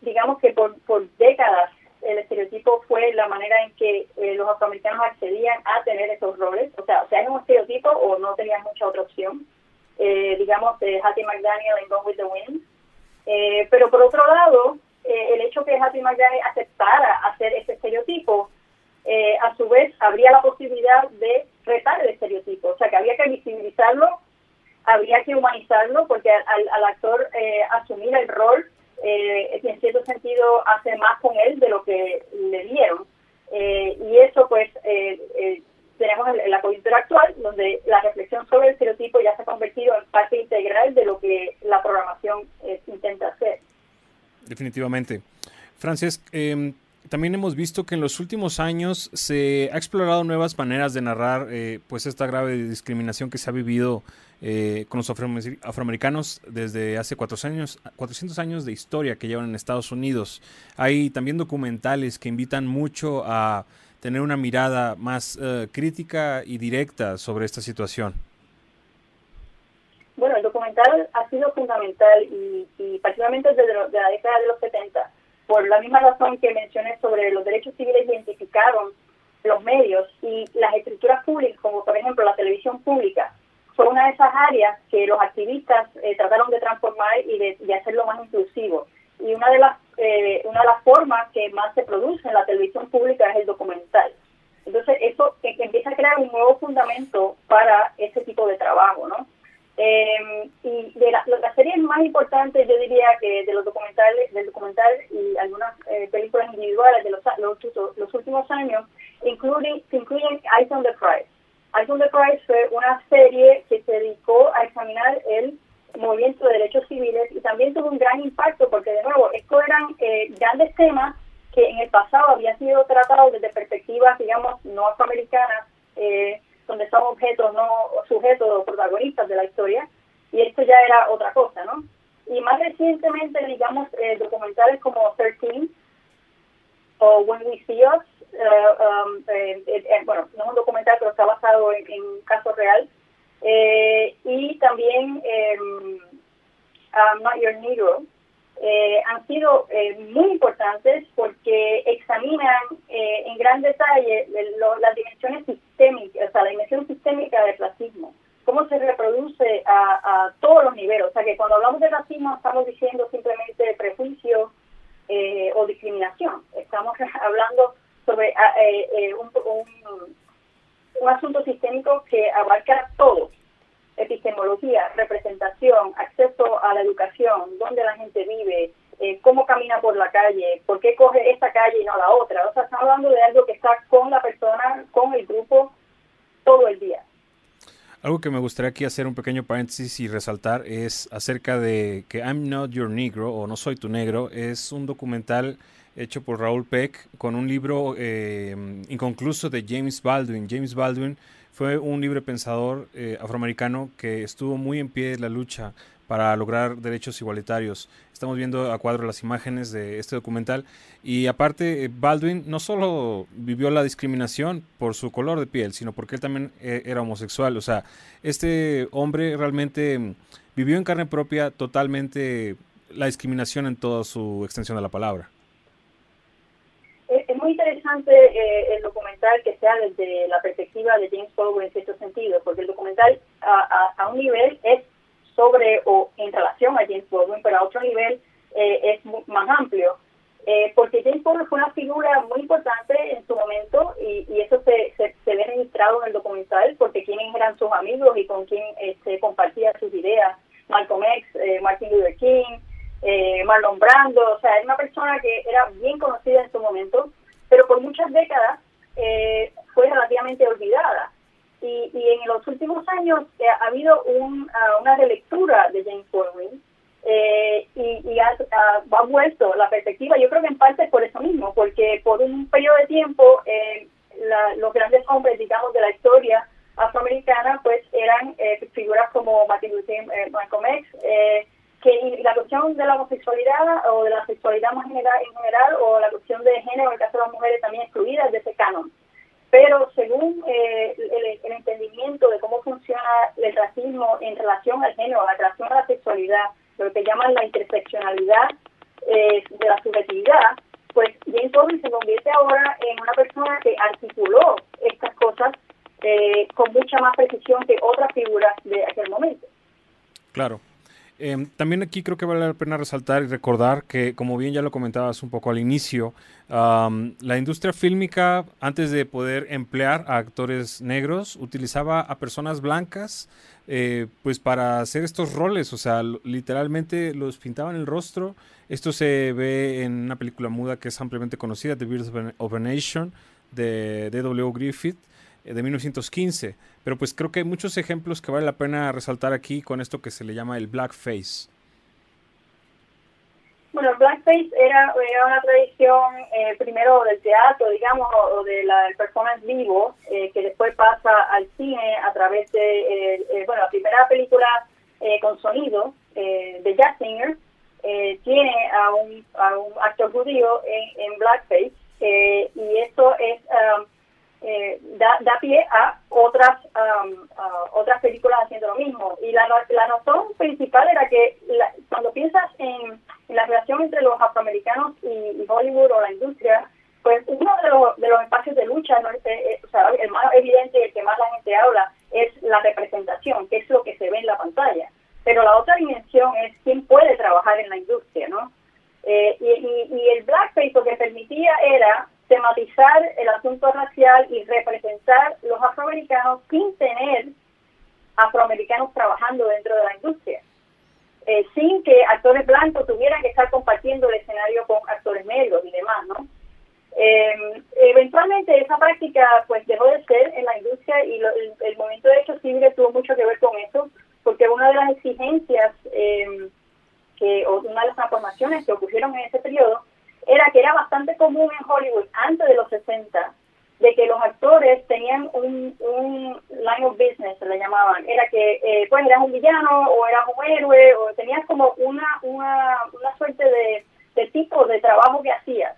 digamos que por, por décadas el estereotipo fue la manera en que eh, los afroamericanos accedían a tener esos roles. O sea, o sea, es un estereotipo o no tenían mucha otra opción. Eh, digamos, de Hattie McDaniel en Gone with the Wind. Eh, pero por otro lado, el hecho que Hattie McDaniel aceptara hacer ese estereotipo, a su vez, habría la posibilidad de retar el estereotipo. O sea, que había que visibilizarlo, habría que humanizarlo, porque al, al actor asumir el rol eh, en cierto sentido hace más con él de lo que le dieron. Eh, y eso pues eh, eh, tenemos en la coyuntura actual donde la reflexión sobre el estereotipo ya se ha convertido en parte integral de lo que la programación intenta hacer. Definitivamente. Frances, em, también hemos visto que en los últimos años se ha explorado nuevas maneras de narrar pues esta grave discriminación que se ha vivido eh, con los afroamericanos desde hace 400 años, 400 años de historia que llevan en Estados Unidos. Hay también documentales que invitan mucho a tener una mirada más eh, crítica y directa sobre esta situación. Bueno, el documental ha sido fundamental y, particularmente desde la década de los 70, por la misma razón que mencioné sobre los derechos civiles identificaron los medios y las estructuras públicas, como por ejemplo la televisión pública, fue una de esas áreas que los activistas eh, trataron de transformar y de, hacerlo más inclusivo. Y una de las eh, una de las formas que más se produce en la televisión pública es el documental. Entonces, eso empieza a crear un nuevo fundamento para ese tipo de trabajo, ¿no? Eh, y de la, series más importantes, yo diría que de los documentales, del documental y algunas eh, películas individuales de los, los, los últimos años, incluyen, incluyen Ice on the Prize. Ice on the Prize fue una serie que se dedicó a examinar el movimiento de derechos civiles y también tuvo un gran impacto porque, de nuevo, estos eran eh, grandes temas que en el pasado habían sido tratados desde perspectivas, digamos, no afroamericanas, eh, donde son objetos, no sujetos o protagonistas de la historia, y esto ya era otra cosa, ¿no? Y más recientemente, digamos, eh, documentales como 13 o When We See Us, um, bueno, no es un documental, pero está basado en, un caso real, eh, y también eh, I'm Not Your Negro, eh, han sido eh, muy importantes porque examinan eh, en gran detalle las dimensiones sistémicas, o sea, la dimensión sistémica del racismo, cómo se reproduce a, a, todos los niveles. O sea, que cuando hablamos de racismo estamos diciendo simplemente prejuicio o discriminación. Estamos hablando sobre un, un un asunto sistémico que abarca todo, epistemología, representación, acceso a la educación, dónde la gente vive, eh, cómo camina por la calle, por qué coge esta calle y no la otra. O sea, estamos hablando de algo que está con la persona, con el grupo, todo el día. Algo que me gustaría aquí hacer un pequeño paréntesis y resaltar es acerca de que I'm Not Your Negro o No Soy Tu Negro. Es un documental hecho por Raúl Peck con un libro eh, inconcluso de James Baldwin. James Baldwin fue un libre pensador eh, afroamericano que estuvo muy en pie de la lucha para lograr derechos igualitarios. Estamos viendo a cuadro las imágenes de este documental y aparte eh, Baldwin no solo vivió la discriminación por su color de piel, sino porque él también era homosexual. O sea, este hombre realmente vivió en carne propia totalmente la discriminación en toda su extensión de la palabra es, muy interesante eh, el documental que sea desde la perspectiva de James Baldwin en cierto sentido, porque el documental a, a, un nivel es sobre o en relación a James Baldwin, pero a otro nivel eh, es más amplio. Eh, porque James Baldwin fue una figura muy importante en su momento y, y eso se, se, se, ve registrado en el documental porque quiénes eran sus amigos y con quién este, compartía sus ideas. Malcolm X, Martin Luther King, eh, Marlon Brando, o sea, es una persona que era bien conocida en su momento, pero por muchas décadas eh, fue relativamente olvidada. Y, y, en los últimos años eh, ha habido un, uh, una relectura de James Baldwin eh, y, ha, vuelto la perspectiva, yo creo que en parte por eso mismo, porque por un periodo de tiempo eh, la, los grandes hombres, digamos, de la historia afroamericana, pues eran eh, figuras como Martin Luther eh, Malcolm X, que la cuestión de la homosexualidad o de la sexualidad más general, en general o la cuestión de género, en el caso de las mujeres, también excluidas de ese canon. Pero según eh, el, entendimiento de cómo funciona el racismo en relación al género, en relación a la sexualidad, lo que llaman la interseccionalidad eh, de la subjetividad, pues James Baldwin se convierte ahora en una persona que articuló estas cosas eh, con mucha más precisión que otras figuras de aquel momento. Claro, eh, también aquí creo que vale la pena resaltar y recordar que, como bien ya lo comentabas un poco al inicio, la industria fílmica, antes de poder emplear a actores negros, utilizaba a personas blancas eh, pues para hacer estos roles, o sea, literalmente los pintaban el rostro. Esto se ve en una película muda que es ampliamente conocida, The Birth of a Nation, de D.W. Griffith. Eh, de 1915. Pero pues creo que hay muchos ejemplos que vale la pena resaltar aquí con esto que se le llama el blackface. Bueno, el blackface era, era una tradición eh, primero del teatro, digamos, o, de performance vivo, eh, que después pasa al cine a través de, eh, bueno, la primera película eh, con sonido de Jack Singer tiene a un, a un actor judío en, en blackface y esto es... Um, eh, da, da, pie a otras um, otras películas haciendo lo mismo. Y la, la razón principal era que cuando piensas en, la relación entre los afroamericanos y, Hollywood o la industria, pues uno de los, de los espacios de lucha, ¿no? Eh, eh, el más evidente y el que más la gente habla, es la representación, que es lo que se ve en la pantalla. Pero la otra dimensión es quién puede trabajar en la industria, ¿no? Eh, y, tematizar el asunto racial y representar los afroamericanos sin tener afroamericanos trabajando dentro de la industria, eh, sin que actores blancos tuvieran que estar compartiendo el escenario con actores negros y demás, ¿no? Eh, eventualmente esa práctica pues dejó de ser en la industria y el, el, movimiento de derechos civiles tuvo mucho que ver con eso, porque una de las exigencias eh, que, o una de las transformaciones que ocurrieron en ese periodo era que era bastante común en Hollywood antes de los 60 de que los actores tenían un, un line of business, se le llamaban. Era que, eh, pues, eras un villano o eras un héroe o tenías como una, una, una suerte de, de tipo de trabajo que hacías.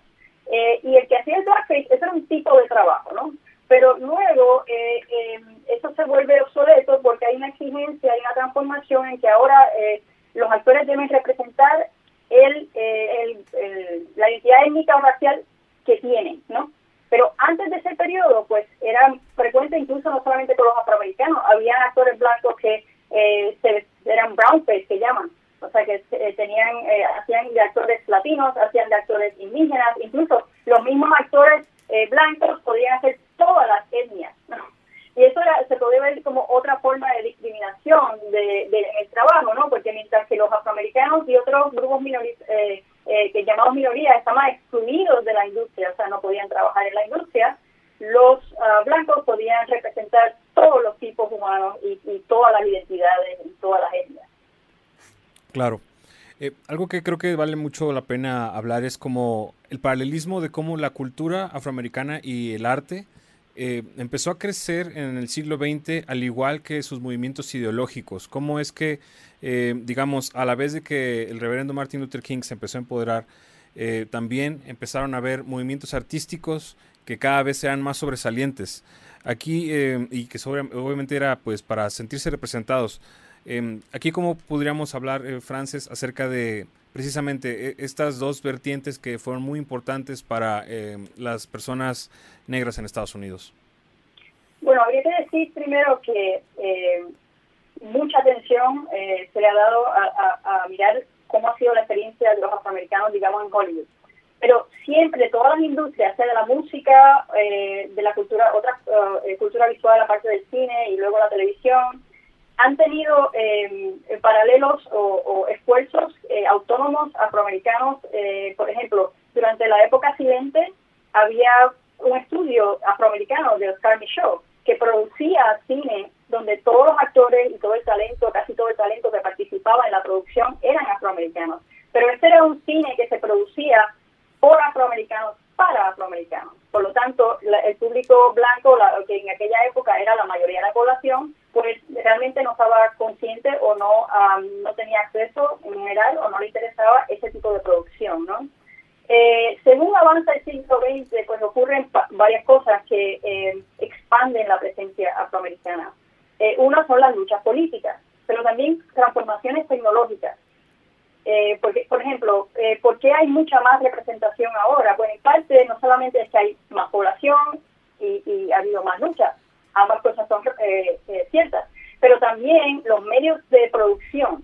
Eh, y el que hacía el blackface, ese era un tipo de trabajo, ¿no? Pero luego eh, eh, eso se vuelve obsoleto porque hay una exigencia, hay una transformación en que ahora eh, los actores deben representar el, el, el, la identidad étnica o racial que tienen, ¿no? Pero antes de ese periodo, pues era frecuente incluso no solamente con los afroamericanos, había actores blancos que eh, se, eran brownface, que llaman, o sea que eh, tenían, eh, hacían de actores latinos, hacían de actores indígenas, incluso los mismos actores eh, blancos podían hacer todas las etnias, ¿no? Y eso se puede ver como otra forma de discriminación de, de, en el trabajo, ¿no? Porque mientras que los afroamericanos y otros grupos minoritarios, eh, eh, que llamados minorías estaban excluidos de la industria, o sea, no podían trabajar en la industria, los uh, blancos podían representar todos los tipos humanos y, y todas las identidades y todas las etnias. Claro. Eh, algo que creo que vale mucho la pena hablar es como el paralelismo de cómo la cultura afroamericana y el arte eh, empezó a crecer en el siglo XX al igual que sus movimientos ideológicos. Cómo es que, eh, digamos, a la vez de que el reverendo Martin Luther King se empezó a empoderar, eh, también empezaron a haber movimientos artísticos que cada vez sean más sobresalientes. Aquí, y que sobre, obviamente era pues para sentirse representados. Em, aquí, ¿cómo podríamos hablar, Frances, acerca de precisamente eh, estas dos vertientes que fueron muy importantes para eh, las personas negras en Estados Unidos? Bueno, habría que decir primero que eh, mucha atención eh, se le ha dado a, mirar cómo ha sido la experiencia de los afroamericanos, digamos, en Hollywood. Pero siempre, todas las industrias, sea de la música, eh, de la cultura, otra cultura visual, la parte del cine y luego la televisión, han tenido eh, paralelos o, esfuerzos eh, autónomos afroamericanos. Eh, por ejemplo, durante la época siguiente había un estudio afroamericano de Oscar Michaud que producía cine donde todos los actores y todo el talento, casi todo el talento que participaba en la producción eran afroamericanos. Pero este era un cine que se producía por afroamericanos para afroamericanos. Por lo tanto, la, el público blanco, la, que en aquella época era la mayoría de la población, pues realmente no estaba consciente o no, um, no tenía acceso en general o no le interesaba ese tipo de producción, ¿no? Eh, según avanza el siglo XX, pues ocurren varias cosas que eh, expanden la presencia afroamericana. Eh, una son las luchas políticas, pero también transformaciones tecnológicas. Eh, porque, por ejemplo, eh, ¿por qué hay mucha más representación ahora? Bueno, en parte no solamente es que hay más población y, y ha habido más luchas, ambas cosas son eh, eh, ciertas, pero también los medios de producción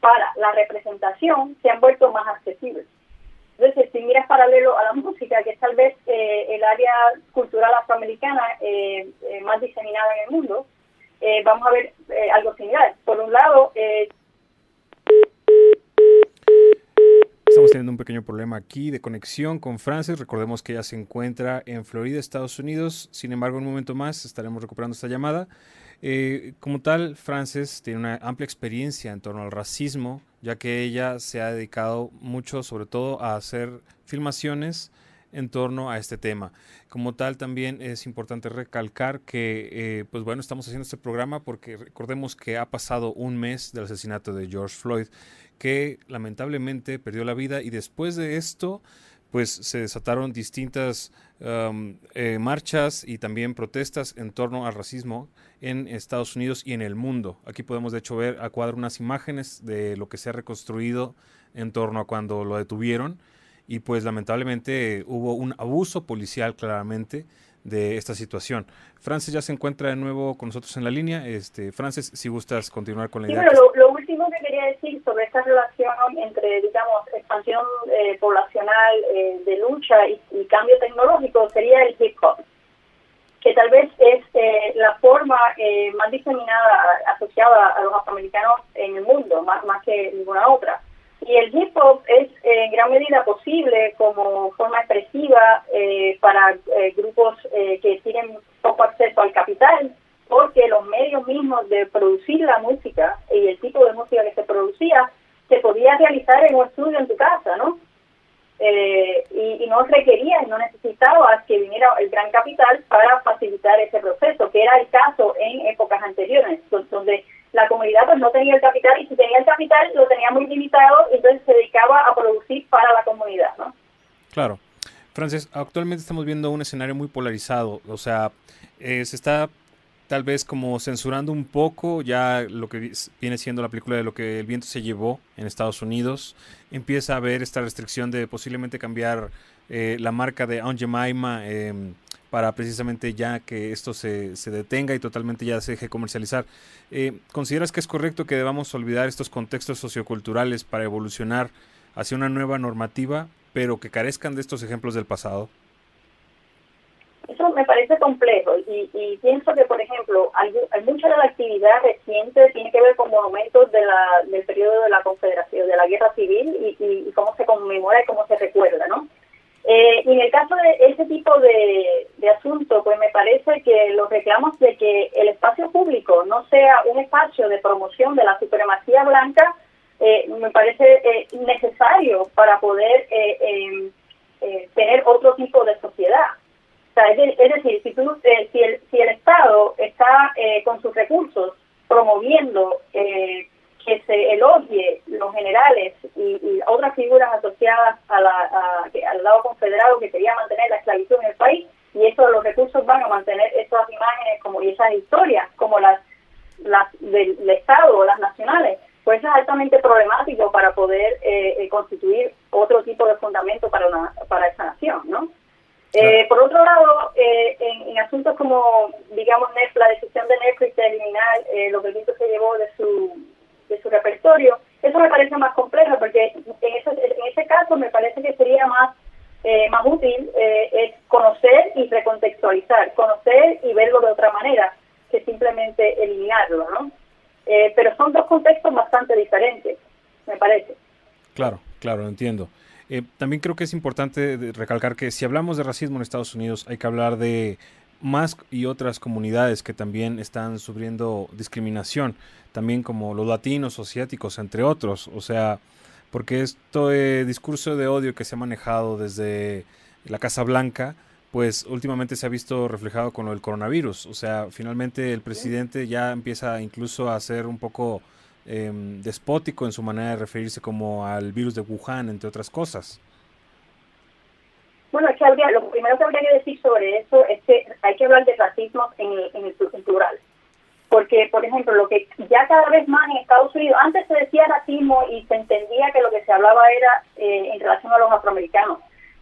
para la representación se han vuelto más accesibles. Entonces, si miras paralelo a la música, que es tal vez eh, el área cultural afroamericana eh, eh, más diseminada en el mundo, eh, vamos a ver algo similar. Por un lado, eh, Estamos teniendo un pequeño problema aquí de conexión con Frances. Recordemos que ella se encuentra en Florida, Estados Unidos. Sin embargo, en un momento más estaremos recuperando esta llamada. Eh, como tal, Frances tiene una amplia experiencia en torno al racismo, ya que ella se ha dedicado mucho, sobre todo, a hacer filmaciones en torno a este tema. Como tal, también es importante recalcar que, eh, pues bueno, estamos haciendo este programa porque recordemos que ha pasado un mes del asesinato de George Floyd, que lamentablemente perdió la vida y después de esto, pues se desataron distintas um, eh, marchas y también protestas en torno al racismo en Estados Unidos y en el mundo. Aquí podemos de hecho ver a cuadro unas imágenes de lo que se ha reconstruido en torno a cuando lo detuvieron y pues lamentablemente hubo un abuso policial claramente de esta situación. Francis ya se encuentra de nuevo con nosotros en la línea. Este, Francis, si gustas continuar con la sí, idea. Lo, último que quería decir sobre esta relación entre, digamos, expansión eh, poblacional eh, de lucha y, cambio tecnológico sería el hip hop. que tal vez es eh, la forma eh, más diseminada asociada a los afroamericanos en el mundo, más, más que ninguna otra. Y el hip hop es en gran medida posible como forma expresiva eh, para grupos que tienen poco acceso al capital, porque los medios mismos de producir la música y el tipo de música que se producía se podía realizar en un estudio en tu casa, ¿no? Eh, y, no requería y no necesitaba que viniera el gran capital para facilitar ese proceso, que era el caso en épocas anteriores, donde la comunidad pues no tenía el capital y si tenía el capital lo tenía muy limitado y entonces se dedicaba a producir para la comunidad, ¿no? Claro. Frances, actualmente estamos viendo un escenario muy polarizado, o sea, eh, se está tal vez como censurando un poco ya lo que viene siendo la película de lo que el viento se llevó en Estados Unidos. Empieza a haber esta restricción de posiblemente cambiar eh, la marca de Aunt Jemima em, para precisamente ya que esto se, se, detenga y totalmente ya se deje comercializar. Eh, ¿Consideras que es correcto que debamos olvidar estos contextos socioculturales para evolucionar hacia una nueva normativa, pero que carezcan de estos ejemplos del pasado? Eso me parece complejo y, pienso que, por ejemplo, hay, mucha de la actividad reciente tiene que ver con monumentos de la, del periodo de la Confederación, de la Guerra Civil y, cómo se conmemora y cómo se recuerda, ¿no? Eh, y en el caso de ese tipo de, de asuntos, pues me parece que los reclamos de que el espacio público no sea un espacio de promoción de la supremacía blanca, eh, me parece eh, necesario para poder em, tener otro tipo de sociedad es, decir, si, tú, eh, si, el, si el Estado está eh, con sus recursos promoviendo eh, que se elogie los generales y, otras figuras asociadas a la, al lado confederado que quería mantener la esclavitud en el país, y eso los recursos van a mantener esas imágenes como y esas historias como las, las del, Estado o las nacionales, pues es altamente problemático para poder constituir otro tipo de fundamento para, una, para esa nación, ¿no? Eh, por otro lado, eh, en, asuntos como, digamos, la decisión de Netflix de eliminar eh, lo que el se llevó de su, de su repertorio, eso me parece más complejo porque en ese, en ese caso me parece que sería más, más útil es conocer y recontextualizar, conocer y verlo de otra manera que simplemente eliminarlo, ¿no? pero son dos contextos bastante diferentes, me parece. Claro, claro, entiendo. Eh, también creo que es importante recalcar que si hablamos de racismo en Estados Unidos hay que hablar de más y otras comunidades que también están sufriendo discriminación, también como los latinos o asiáticos, entre otros. O sea, porque este discurso de odio que se ha manejado desde la Casa Blanca, pues últimamente se ha visto reflejado con el coronavirus. O sea, finalmente el presidente ya empieza incluso a ser un poco Em, despótico en su manera de referirse como al virus de Wuhan, entre otras cosas. Bueno, es que lo primero que habría que decir sobre eso es que hay que hablar de racismo en, en el plural. Porque, por ejemplo, lo que ya cada vez más en Estados Unidos, antes se decía racismo y se entendía que lo que se hablaba era eh, en relación a los afroamericanos.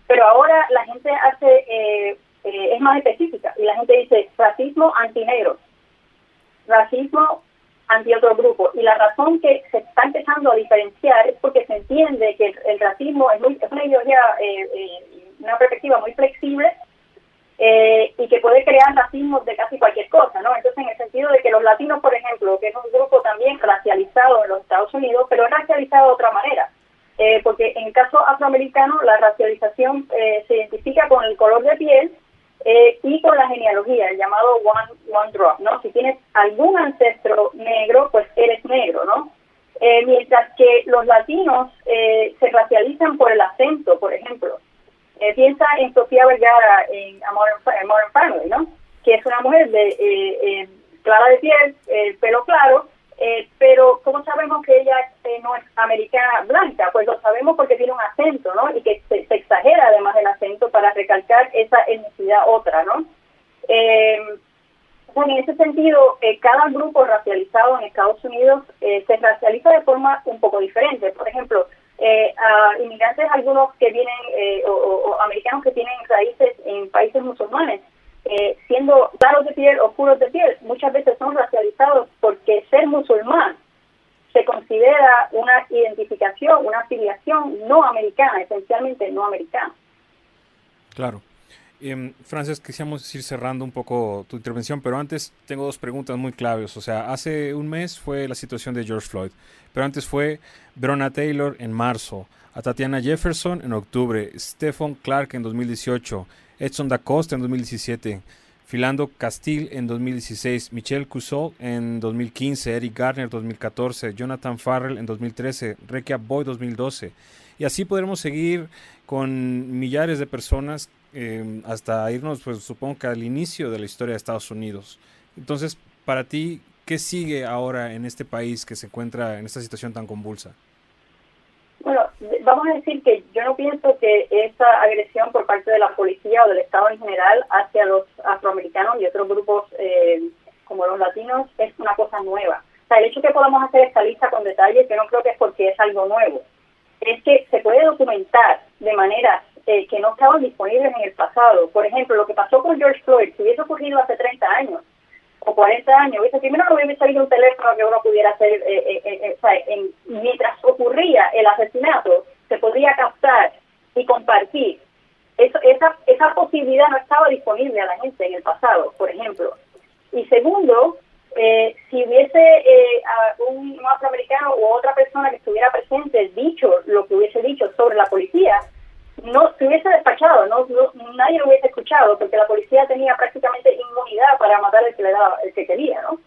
Pero ahora la gente hace, eh, eh, es más específica y la gente dice racismo antinegro, racismo ante otro grupo. Y la razón que se está empezando a diferenciar es porque se entiende que el, racismo es, muy, es una ideología, eh, eh, una perspectiva muy flexible eh, y que puede crear racismo de casi cualquier cosa, ¿no? Entonces, en el sentido de que los latinos, por ejemplo, que es un grupo también racializado en los Estados Unidos, pero racializado de otra manera. porque en el caso afroamericano, la racialización se identifica con el color de piel eh, y con la genealogía, el llamado one, one drop, ¿no? Si tienes algún ancestro negro, pues eres negro, ¿no? Eh, mientras que los latinos eh, se racializan por el acento, por ejemplo. piensa en Sofía Vergara en A Modern, Family, ¿no? Que es una mujer de clara de piel, pelo claro, eh, pero ¿cómo sabemos que ella eh, no es americana blanca? Pues lo sabemos porque tiene un acento, ¿no? Y que se, exagera además el acento para recalcar esa etnicidad otra, ¿no? Eh, en ese sentido, eh, cada grupo racializado en Estados Unidos se racializa de forma un poco diferente. Por ejemplo, a inmigrantes algunos que vienen, o, o americanos que tienen raíces en países musulmanes, eh, siendo claros de piel o puros de piel, muchas veces son racializados porque ser musulmán se considera una identificación, una afiliación no americana, esencialmente no americana. Claro. Eh, Frances, quisiéramos ir cerrando un poco tu intervención, pero antes tengo dos preguntas muy claves. O sea, hace un mes fue la situación de George Floyd, pero antes fue Brona Taylor en marzo, a Tatiana Jefferson en octubre, Stephen Clark en 2018, Edson Da Costa en 2017, Philando Castile en 2016, Michelle Cusol en 2015, Eric Garner 2014, Jonathan Farrell en 2013, Rekia Boy 2012. Y así podremos seguir con millares de personas eh, hasta irnos, pues supongo que al inicio de la historia de Estados Unidos. Entonces, para ti, ¿qué sigue ahora en este país que se encuentra en esta situación tan convulsa? Vamos a decir que yo no pienso que esa agresión por parte de la policía o del Estado en general hacia los afroamericanos y otros grupos eh, como los latinos es una cosa nueva. O sea, el hecho que podamos hacer esta lista con detalles, yo no creo que es porque es algo nuevo es que se puede documentar de maneras eh, que no estaban disponibles en el pasado. Por ejemplo, lo que pasó con George Floyd, si hubiese ocurrido hace 30 años o 40 años, hubiese, primero no hubiese salido un teléfono que uno pudiera hacer, eh, eh, o sea, mientras ocurría el asesinato, se podía captar y compartir. Eso, esa, esa posibilidad no estaba disponible a la gente en el pasado, por ejemplo. Y segundo, eh, si hubiese eh, un, afroamericano u otra persona que estuviera presente dicho lo que hubiese dicho sobre la policía, no se hubiese despachado, no, nadie lo hubiese escuchado, porque la policía tenía prácticamente inmunidad para matar el que le daba, el que quería, ¿no?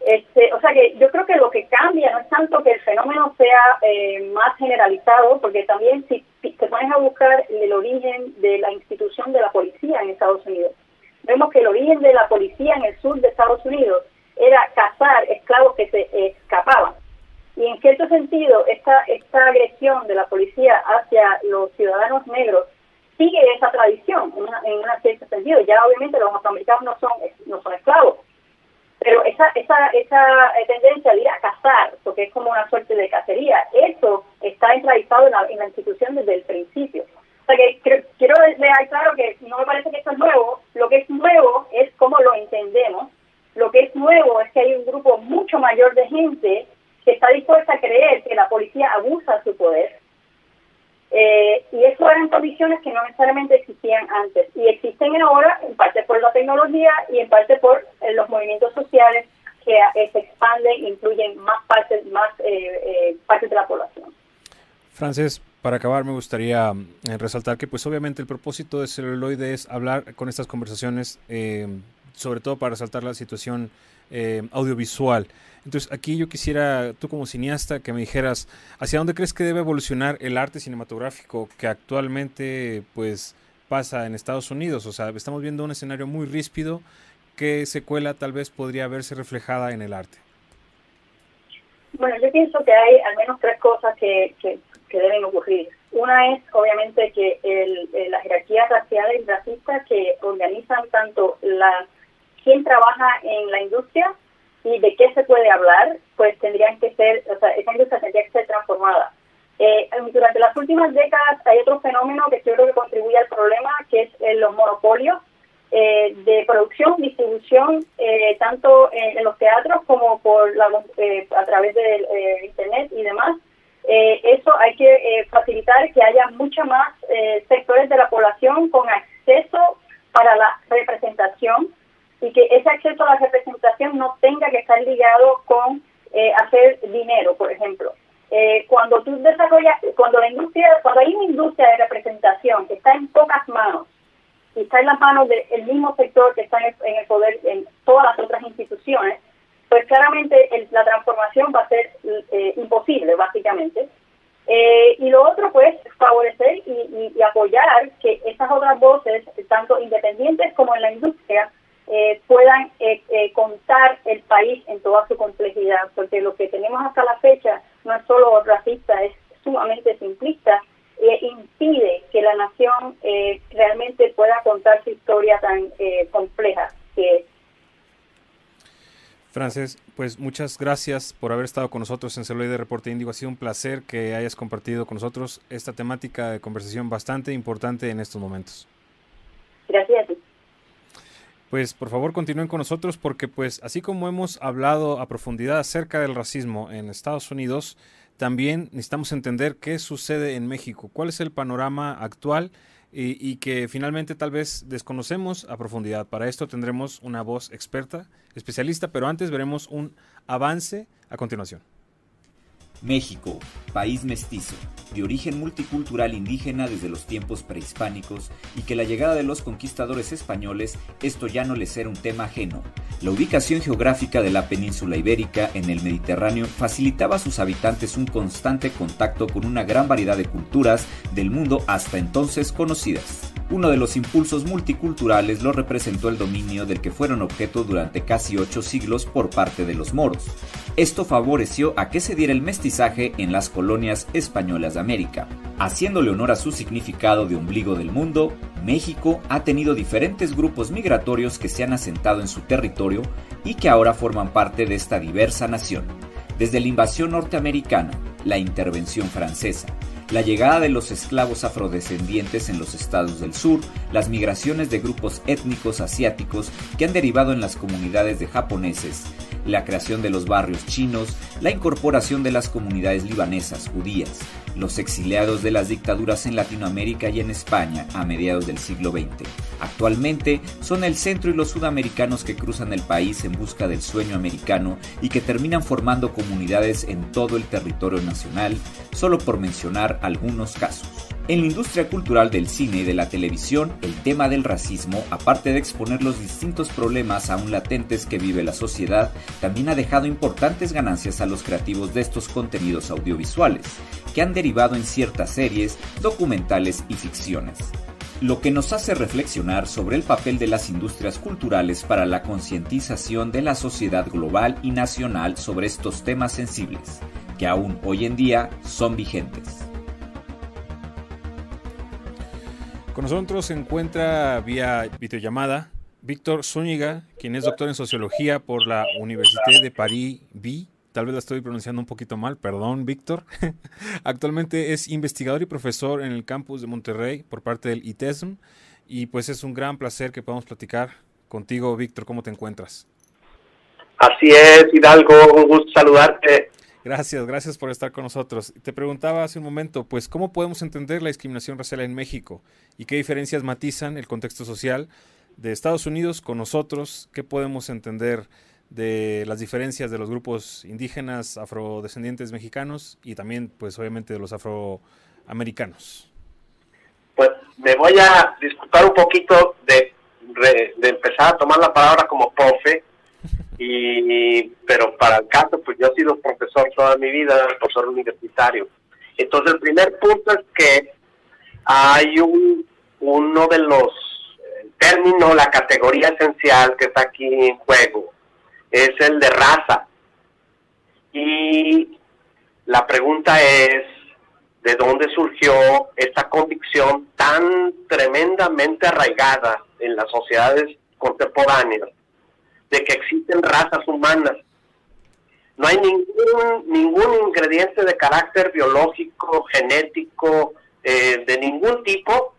Este, o sea que yo creo que lo que cambia no es tanto que el fenómeno sea eh, más generalizado, porque también si te pones a buscar el origen de la institución de la policía en Estados Unidos, vemos que el origen de la policía en el sur de Estados Unidos era cazar esclavos que se escapaban. Y en cierto sentido, esta, esta agresión de la policía hacia los ciudadanos negros sigue esa tradición en, una, en un cierto sentido. Ya obviamente los afroamericanos no son, no son esclavos, pero esa, esa, esa tendencia de ir a cazar, porque es como una suerte de cacería, eso está enraizado en la, en la institución desde el principio. O sea que quiero dejar claro que no me parece que esto es nuevo, lo que es nuevo es cómo lo entendemos lo que es nuevo es que hay un grupo mucho mayor de gente que está dispuesta a creer que la policía abusa de su poder. Eh, y eso eran condiciones que no necesariamente existían antes. Y existen ahora, en parte por la tecnología y en parte por eh, los movimientos sociales que eh, se expanden incluyen más partes, más partes de la población. Frances, para acabar me gustaría resaltar que pues obviamente el propósito de celuloide es hablar con estas conversaciones sobre todo para resaltar la situación eh, audiovisual. Entonces aquí yo quisiera, tú como cineasta, que me dijeras, ¿hacia dónde crees que debe evolucionar el arte cinematográfico que actualmente pues pasa en Estados Unidos? O sea, estamos viendo un escenario muy ríspido. ¿Qué secuela tal vez podría verse reflejada en el arte? Bueno, yo pienso que hay al menos tres cosas que, que, deben ocurrir. Una es, obviamente, que el, las jerarquías raciales y racistas que organizan tanto la quién trabaja en la industria y de qué se puede hablar, pues tendrían que ser, o sea, esa industria tendría que ser transformada. Eh, durante las últimas décadas hay otro fenómeno que yo creo que contribuye al problema, que es eh, los monopolios eh, de producción, distribución, tanto en, los teatros como por la, a través de Internet y demás. eso hay que facilitar que haya mucho más sectores de la población con acceso para la representación y que ese acceso a la representación no tenga que estar ligado con eh, hacer dinero, por ejemplo. Eh, cuando tú desarrollas, cuando la industria, cuando hay una industria de representación que está en pocas manos y está en las manos del mismo sector que está en el, poder en todas las otras instituciones, pues claramente la transformación va a ser eh, imposible, básicamente. y lo otro, pues, favorecer y, apoyar que esas otras voces, tanto independientes como en la industria, eh, puedan eh, eh, contar el país en toda su complejidad, porque lo que tenemos hasta la fecha no es solo racista, es sumamente simplista e impide que la nación realmente pueda contar su historia tan compleja que es. Frances, pues muchas gracias por haber estado con nosotros en Celuloide Reporte Índigo. Ha sido un placer que hayas compartido con nosotros esta temática de conversación bastante importante en estos momentos. Gracias a ti pues por favor continúen con nosotros porque pues así como hemos hablado a profundidad acerca del racismo en Estados Unidos, también necesitamos entender qué sucede en México, cuál es el panorama actual y, que finalmente tal vez desconocemos a profundidad. Para esto tendremos una voz experta, especialista, pero antes veremos un avance a continuación. México, país mestizo, de origen multicultural indígena desde los tiempos prehispánicos y que la llegada de los conquistadores españoles esto ya no les era un tema ajeno. La ubicación geográfica de la península ibérica en el Mediterráneo facilitaba a sus habitantes un constante contacto con una gran variedad de culturas del mundo hasta entonces conocidas. Uno de los impulsos multiculturales lo representó el dominio del que fueron objeto durante casi ocho siglos por parte de los moros. Esto favoreció a que se diera el mestizaje en las colonias españolas de América. Haciéndole honor a su significado de ombligo del mundo, México ha tenido diferentes grupos migratorios que se han asentado en su territorio y que ahora forman parte de esta diversa nación. Desde la invasión norteamericana, la intervención francesa, la llegada de los esclavos afrodescendientes en los estados del sur, las migraciones de grupos étnicos asiáticos que han derivado en las comunidades de japoneses, la creación de los barrios chinos, la incorporación de las comunidades libanesas, judías, los exiliados de las dictaduras en Latinoamérica y en España a mediados del siglo XX. Actualmente son el centro y los sudamericanos que cruzan el país en busca del sueño americano y que terminan formando comunidades en todo el territorio nacional, solo por mencionar algunos casos. En la industria cultural del cine y de la televisión, el tema del racismo, aparte de exponer los distintos problemas aún latentes que vive la sociedad, también ha dejado importantes ganancias a los creativos de estos contenidos audiovisuales, que han derivado en ciertas series, documentales y ficciones lo que nos hace reflexionar sobre el papel de las industrias culturales para la concientización de la sociedad global y nacional sobre estos temas sensibles, que aún hoy en día son vigentes. Con nosotros se encuentra vía videollamada Víctor Zúñiga, quien es doctor en sociología por la Université de Paris B. Tal vez la estoy pronunciando un poquito mal, perdón, Víctor. Actualmente es investigador y profesor en el campus de Monterrey por parte del ITESM. Y pues es un gran placer que podamos platicar contigo, Víctor. ¿Cómo te encuentras? Así es, Hidalgo, un gusto saludarte. Gracias, gracias por estar con nosotros. Te preguntaba hace un momento, pues, ¿cómo podemos entender la discriminación racial en México y qué diferencias matizan el contexto social de Estados Unidos con nosotros? ¿Qué podemos entender de las diferencias de los grupos indígenas, afrodescendientes mexicanos y también, pues, obviamente de los afroamericanos? Pues me voy a disculpar un poquito de, de empezar a tomar la palabra como profe y pero para el caso pues yo he sido profesor toda mi vida profesor universitario. Entonces el primer punto es que hay un uno de los eh, términos la categoría esencial que está aquí en juego es el de raza. Y la pregunta es de dónde surgió esta convicción tan tremendamente arraigada en las sociedades contemporáneas de que existen razas humanas. No hay ningún, ningún ingrediente de carácter biológico, genético, eh, de ningún tipo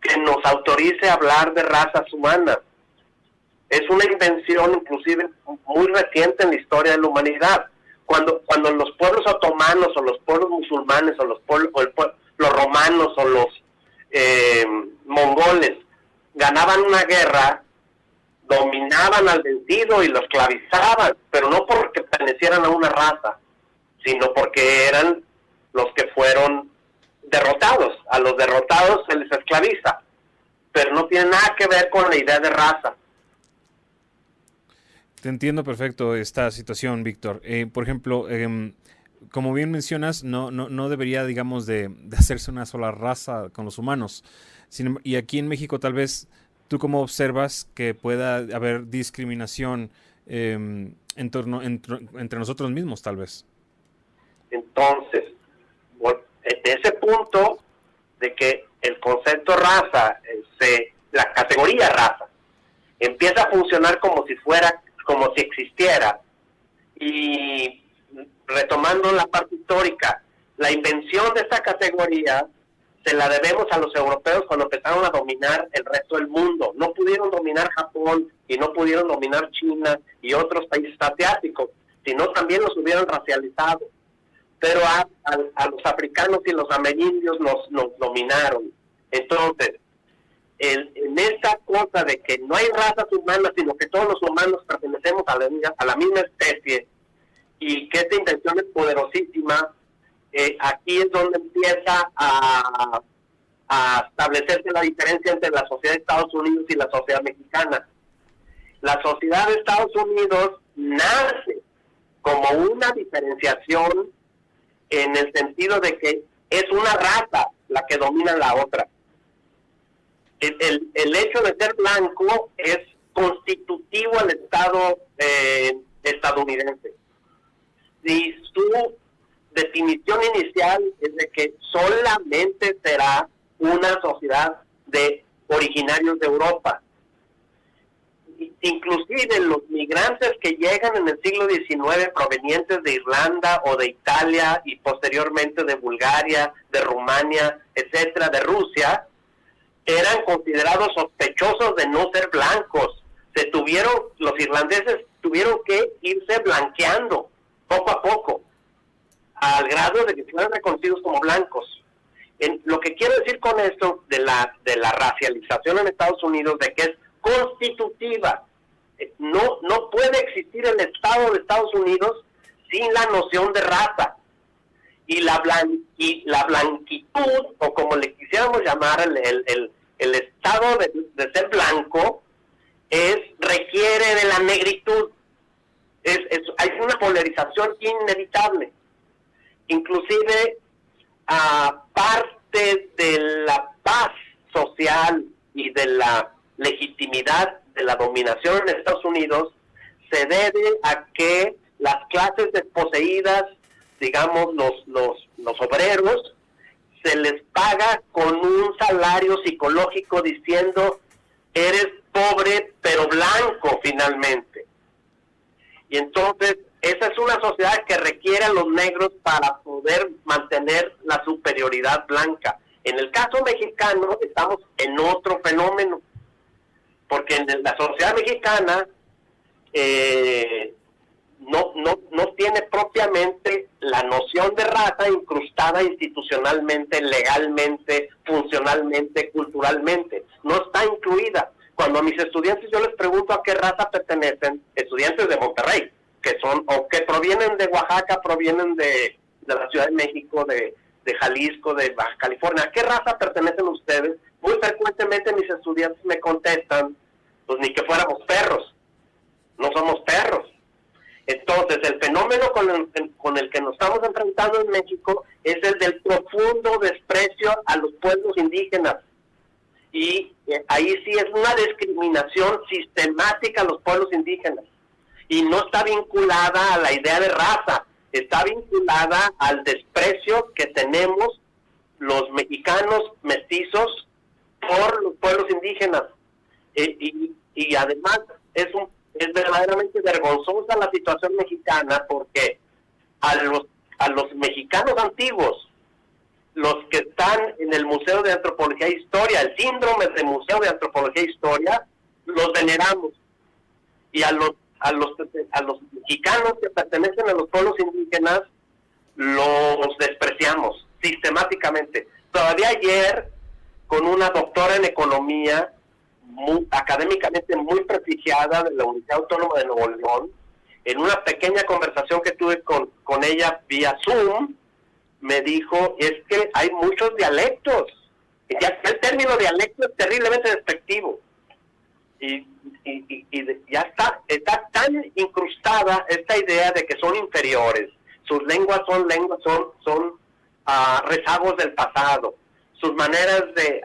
que nos autorice hablar de razas humanas. Es una invención inclusive muy reciente en la historia de la humanidad. Cuando, cuando los pueblos otomanos o los pueblos musulmanes o los, pueblos, los romanos o los eh, mongoles ganaban una guerra, dominaban al vencido y lo esclavizaban, pero no porque pertenecieran a una raza, sino porque eran los que fueron derrotados. A los derrotados se les esclaviza, pero no tiene nada que ver con la idea de raza. Te entiendo perfecto esta situación, Víctor. Eh, por ejemplo, em, como bien mencionas, no, no, no debería, digamos, de, hacerse una sola raza con los humanos. y aquí en México tal vez ¿Tú cómo observas que pueda haber discriminación em, entre nosotros mismos, tal vez? Entonces, de ese punto de que el concepto raza, se, la categoría raza, empieza a funcionar como si fuera, como si existiera. Y retomando la parte histórica, la invención de esta categoría se la debemos a los europeos cuando empezaron a dominar el resto del mundo. No pudieron dominar Japón y no pudieron dominar China y otros países asiáticos, sino también los hubieran racializado. Pero a, los africanos y los amerindios nos, nos dominaron. Entonces, en esta cosa de que no hay razas humanas, sino que todos los humanos pertenecemos a la, a la misma especie y que esta intención es poderosísima, eh, aquí es donde empieza a, establecerse la diferencia entre la sociedad de Estados Unidos y la sociedad mexicana. La sociedad de Estados Unidos nace como una diferenciación en el sentido de que es una raza la que domina la otra. El, el, hecho de ser blanco es constitutivo al Estado eh, estadounidense. Y su definición inicial es de que solamente será una sociedad de originarios de Europa inclusive los migrantes que llegan en el siglo XIX provenientes de Irlanda o de Italia y posteriormente de Bulgaria, de Rumania, etcétera, de Rusia, eran considerados sospechosos de no ser blancos. Se tuvieron, los irlandeses tuvieron que irse blanqueando poco a poco, al grado de que fueran reconocidos como blancos. En, lo que quiero decir con esto de la, de la racialización en Estados Unidos, de que es constitutiva. No, no puede existir el Estado de Estados Unidos sin la noción de raza. Y la, y la blanquitud, o como le quisiéramos llamar el, el, el, estado de, ser blanco, es requiere de la negritud. Es, hay una polarización inevitable. Inclusive, aparte de la paz social y de la legitimidad de la dominación en Estados Unidos se debe a que las clases desposeídas, digamos los, los, los obreros, se les paga con un salario psicológico diciendo eres pobre pero blanco finalmente. Y entonces esa es una sociedad que requiere a los negros para poder mantener la superioridad blanca. En el caso mexicano estamos en otro fenómeno porque en la sociedad mexicana eh, no, no, no tiene propiamente la noción de raza incrustada institucionalmente, legalmente, funcionalmente, culturalmente. No está incluida. Cuando a mis estudiantes yo les pregunto a qué raza pertenecen, estudiantes de Monterrey, que son o que provienen de Oaxaca, provienen de, de la Ciudad de México, de, de Jalisco, de Baja California, ¿a qué raza pertenecen ustedes? Muy frecuentemente mis estudiantes me contestan, pues ni que fuéramos perros, no somos perros. Entonces, el fenómeno con el, con el que nos estamos enfrentando en México es el del profundo desprecio a los pueblos indígenas. Y eh, ahí sí es una discriminación sistemática a los pueblos indígenas. Y no está vinculada a la idea de raza, está vinculada al desprecio que tenemos los mexicanos mestizos por los pueblos indígenas. Eh, y, y, además es, un, es verdaderamente vergonzosa la situación mexicana porque a los, a los mexicanos antiguos, los que están en el Museo de Antropología e Historia, el síndrome del Museo de Antropología e Historia, los veneramos. Y a los, a los, a los mexicanos que pertenecen a los pueblos indígenas, los despreciamos sistemáticamente. Todavía ayer con una doctora en economía, académicamente muy prestigiada de la Universidad Autónoma de Nuevo León, en una pequeña conversación que tuve con, con ella vía Zoom, me dijo, es que hay muchos dialectos. Ya, el término dialecto es terriblemente despectivo. Y, y, y, ya está, está tan incrustada esta idea de que son inferiores. Sus lenguas son lenguas, son, son uh, rezagos del pasado sus maneras de,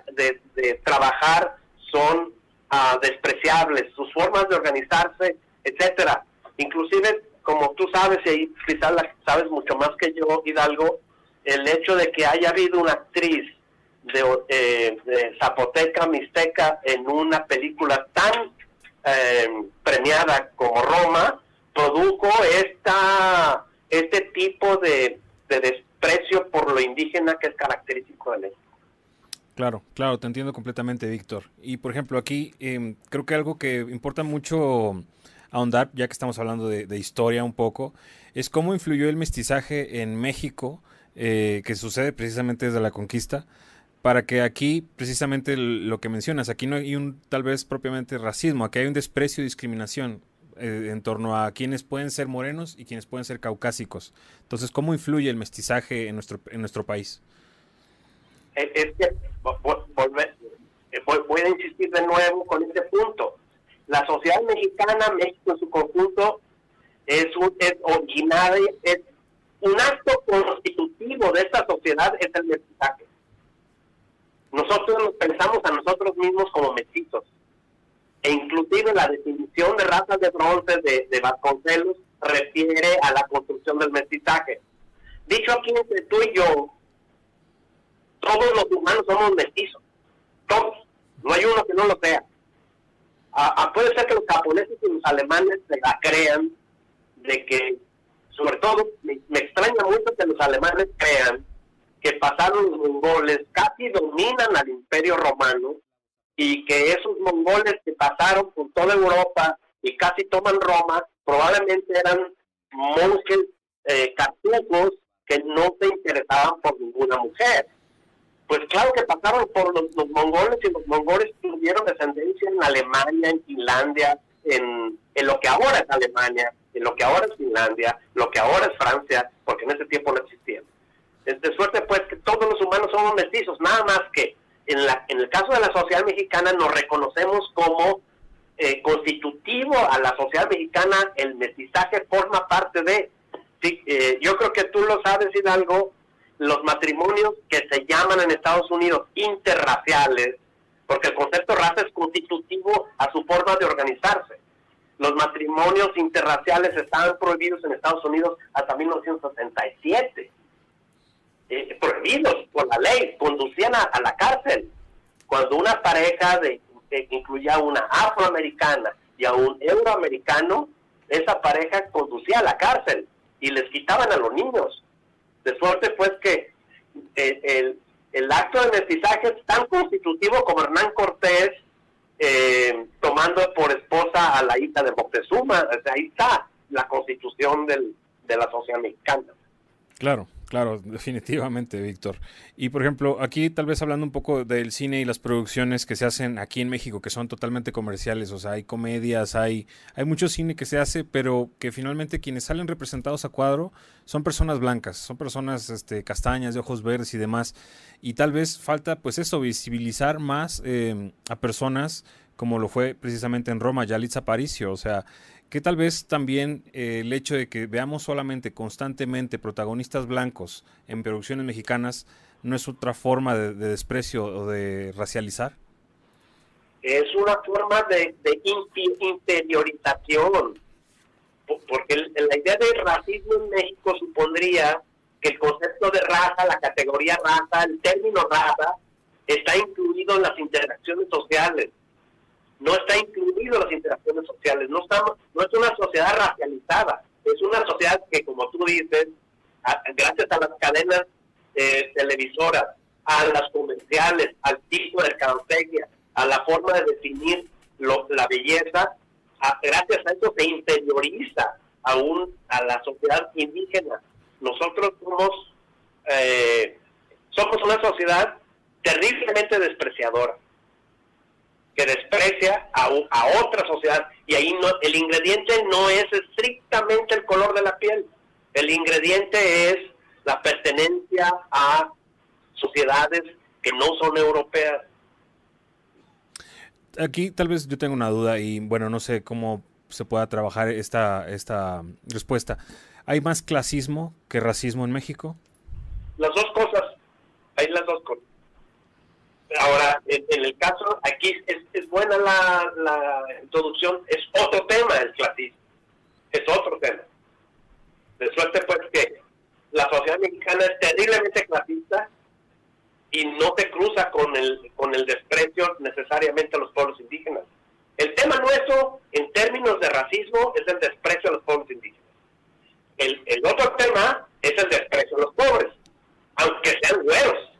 de, trabajar son ah, despreciables, sus formas de organizarse, etcétera. Inclusive, como tú sabes, y quizás sabes mucho más que yo, Hidalgo, el hecho de que haya habido una actriz de, eh, de Zapoteca, Mixteca, en una película tan eh, premiada como Roma, produjo esta, este tipo de, de desprecio por lo indígena que es característico de México. Claro, claro, te entiendo completamente, Víctor. Y por ejemplo, aquí em, creo que algo que importa mucho ahondar, ya que estamos hablando de, historia un poco, es cómo influyó el mestizaje en México, eh, que sucede precisamente desde la conquista, para que aquí, precisamente lo que mencionas, aquí no hay un tal vez propiamente racismo, aquí hay un desprecio y discriminación eh, en torno a quienes pueden ser morenos y quienes pueden ser caucásicos. Entonces, ¿cómo influye el mestizaje en nuestro, en nuestro país? Es que eh, voy, a insistir de nuevo con este punto. La sociedad mexicana, México en su conjunto, es, un, es originaria, es un acto constitutivo de esta sociedad, es el mestizaje. Nosotros nos pensamos a nosotros mismos como mestizos e inclusive la definición de razas de bronce de, de Vasconcelos refiere a la construcción del mestizaje. Dicho aquí entre tú y yo, todos los humanos somos mestizos, todos, no hay uno que no lo sea. puede ser que los japoneses y los alemanes se la crean de que, sobre todo, me, me extraña mucho que los alemanes crean que pasaron los mongoles, casi dominan al imperio romano y que esos mongoles que pasaron por toda Europa y casi toman Roma, probablemente eran monjes eh, que no se interesaban por ninguna mujer. Pues claro que pasaron por los, mongoles y los mongoles tuvieron descendencia en Alemania, en Finlandia, en, en lo que ahora es Alemania, en lo que ahora es Finlandia, lo que ahora es Francia, porque en ese tiempo no existían. De suerte pues que todos los humanos somos mestizos, nada más que en, la, en el caso de la sociedad mexicana nos reconocemos como eh, constitutivo a la sociedad mexicana, el mestizaje forma parte de, eh, yo creo que tú lo sabes Hidalgo, los matrimonios que se llaman en Estados Unidos interraciales, porque el concepto raza es constitutivo a su forma de organizarse. Los matrimonios interraciales estaban prohibidos en Estados Unidos hasta 1967 eh, prohibidos por la ley, conducían a, la cárcel. Cuando una pareja de, que incluía a una afroamericana y a un euroamericano, esa pareja conducía a la cárcel y les quitaban a los niños. De suerte pues que eh, el, el, acto de mestizaje es tan constitutivo como Hernán Cortés eh, tomando por esposa a la hija de Moctezuma. ahí está la constitución del, de la sociedad mexicana. Claro, Claro, definitivamente, Víctor. Y por ejemplo, aquí tal vez hablando un poco del cine y las producciones que se hacen aquí en México, que son totalmente comerciales, o sea, hay comedias, hay, hay mucho cine que se hace, pero que finalmente quienes salen representados a cuadro son personas blancas, son personas este, castañas, de ojos verdes y demás. Y tal vez falta, pues eso, visibilizar más eh, a personas como lo fue precisamente en Roma, Yalitza Aparicio, o sea, que tal vez también eh, el hecho de que veamos solamente constantemente protagonistas blancos en producciones mexicanas no es otra forma de, desprecio o de racializar? Es una forma de, interiorización, porque la idea de racismo en México supondría que el concepto de raza, la categoría raza, el término raza, está incluido en las interacciones sociales no está incluido las interacciones sociales, no estamos, no es una sociedad racializada, es una sociedad que como tú dices, gracias a las cadenas eh, televisoras, a las comerciales, al tipo de mercadotecnia, a la forma de definir la belleza, gracias a eso se interioriza aún a la sociedad indígena. Nosotros somos, eh, somos una sociedad terriblemente despreciadora desprecia a, a otra sociedad y ahí no, el ingrediente no es estrictamente el color de la piel, el ingrediente es la pertenencia a sociedades que no son europeas. Aquí tal vez yo tengo una duda y bueno, no sé cómo se pueda trabajar esta, esta respuesta. ¿Hay más clasismo que racismo en México? Las dos cosas, hay las dos cosas. Ahora, en, el caso, aquí es, buena la, introducción, es otro tema el clasismo, es otro tema. De suerte pues que la sociedad mexicana es terriblemente clasista y no se cruza con el, con el desprecio necesariamente a los pueblos indígenas. El tema nuestro, en términos de racismo, es el desprecio a los pueblos indígenas. El, el otro tema es el desprecio a los pobres, aunque sean güeros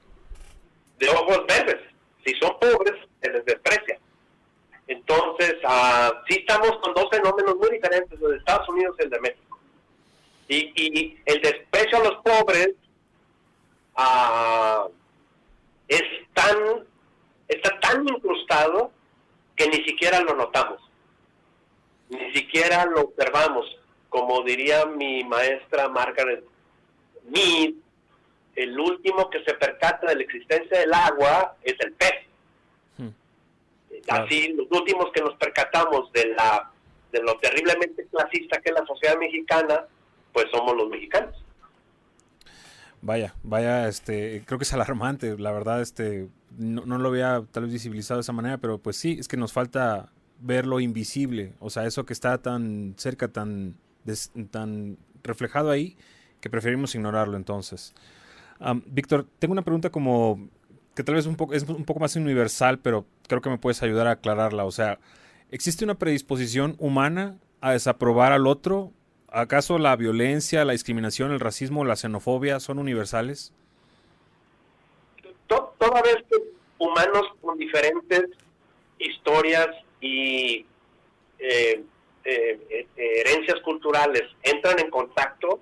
de ojos verdes. Si son pobres, se les desprecia. Entonces, uh, sí estamos con dos fenómenos muy diferentes, el de Estados Unidos y el de México. Y, el desprecio a los pobres uh, es tan, está tan incrustado que ni siquiera lo notamos, ni siquiera lo observamos. Como diría mi maestra Margaret Mead, el último que se percata de la existencia del agua es el pez. Hmm. Así, los últimos que nos percatamos de la de lo terriblemente clasista que es la sociedad mexicana, pues somos los mexicanos. Vaya, vaya, este, creo que es alarmante, la verdad, este, no, lo había tal vez visibilizado de esa manera, pero pues sí, es que nos falta ver lo invisible, o sea, eso que está tan cerca, tan, tan reflejado ahí, que preferimos ignorarlo entonces. Víctor, tengo una pregunta como que tal vez un poco, es un poco más universal, pero creo que me puedes ayudar a aclararla. O sea, ¿existe una predisposición humana a desaprobar al otro? ¿Acaso la violencia, la discriminación, el racismo, la xenofobia son universales? Toda vez que humanos con diferentes historias y eh, eh, herencias culturales entran en contacto,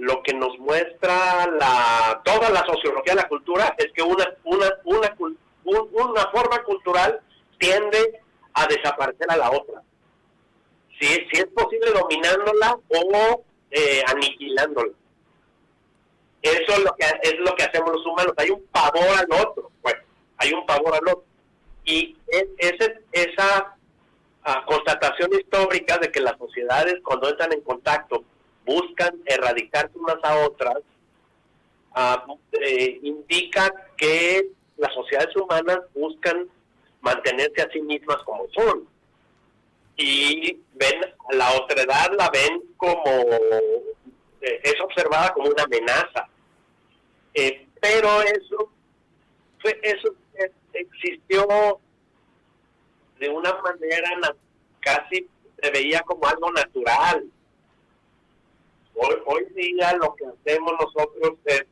lo que nos muestra la, toda la sociología de la cultura es que una, una, una, una forma cultural tiende a desaparecer a la otra. Si, si es posible dominándola o eh, aniquilándola. Eso es lo que es lo que hacemos los humanos. Hay un pavor al otro. Bueno, hay un pavor al otro. Y ese, esa ah, constatación histórica de que las sociedades cuando entran en contacto buscan erradicarse unas a otras, eh, indica que las sociedades humanas buscan mantenerse a sí mismas como son. Y ven la otredad, la ven como, eh, es observada como una amenaza. Eh, pero eso, eso existió de una manera casi se veía como algo natural Hoy, día lo que hacemos nosotros es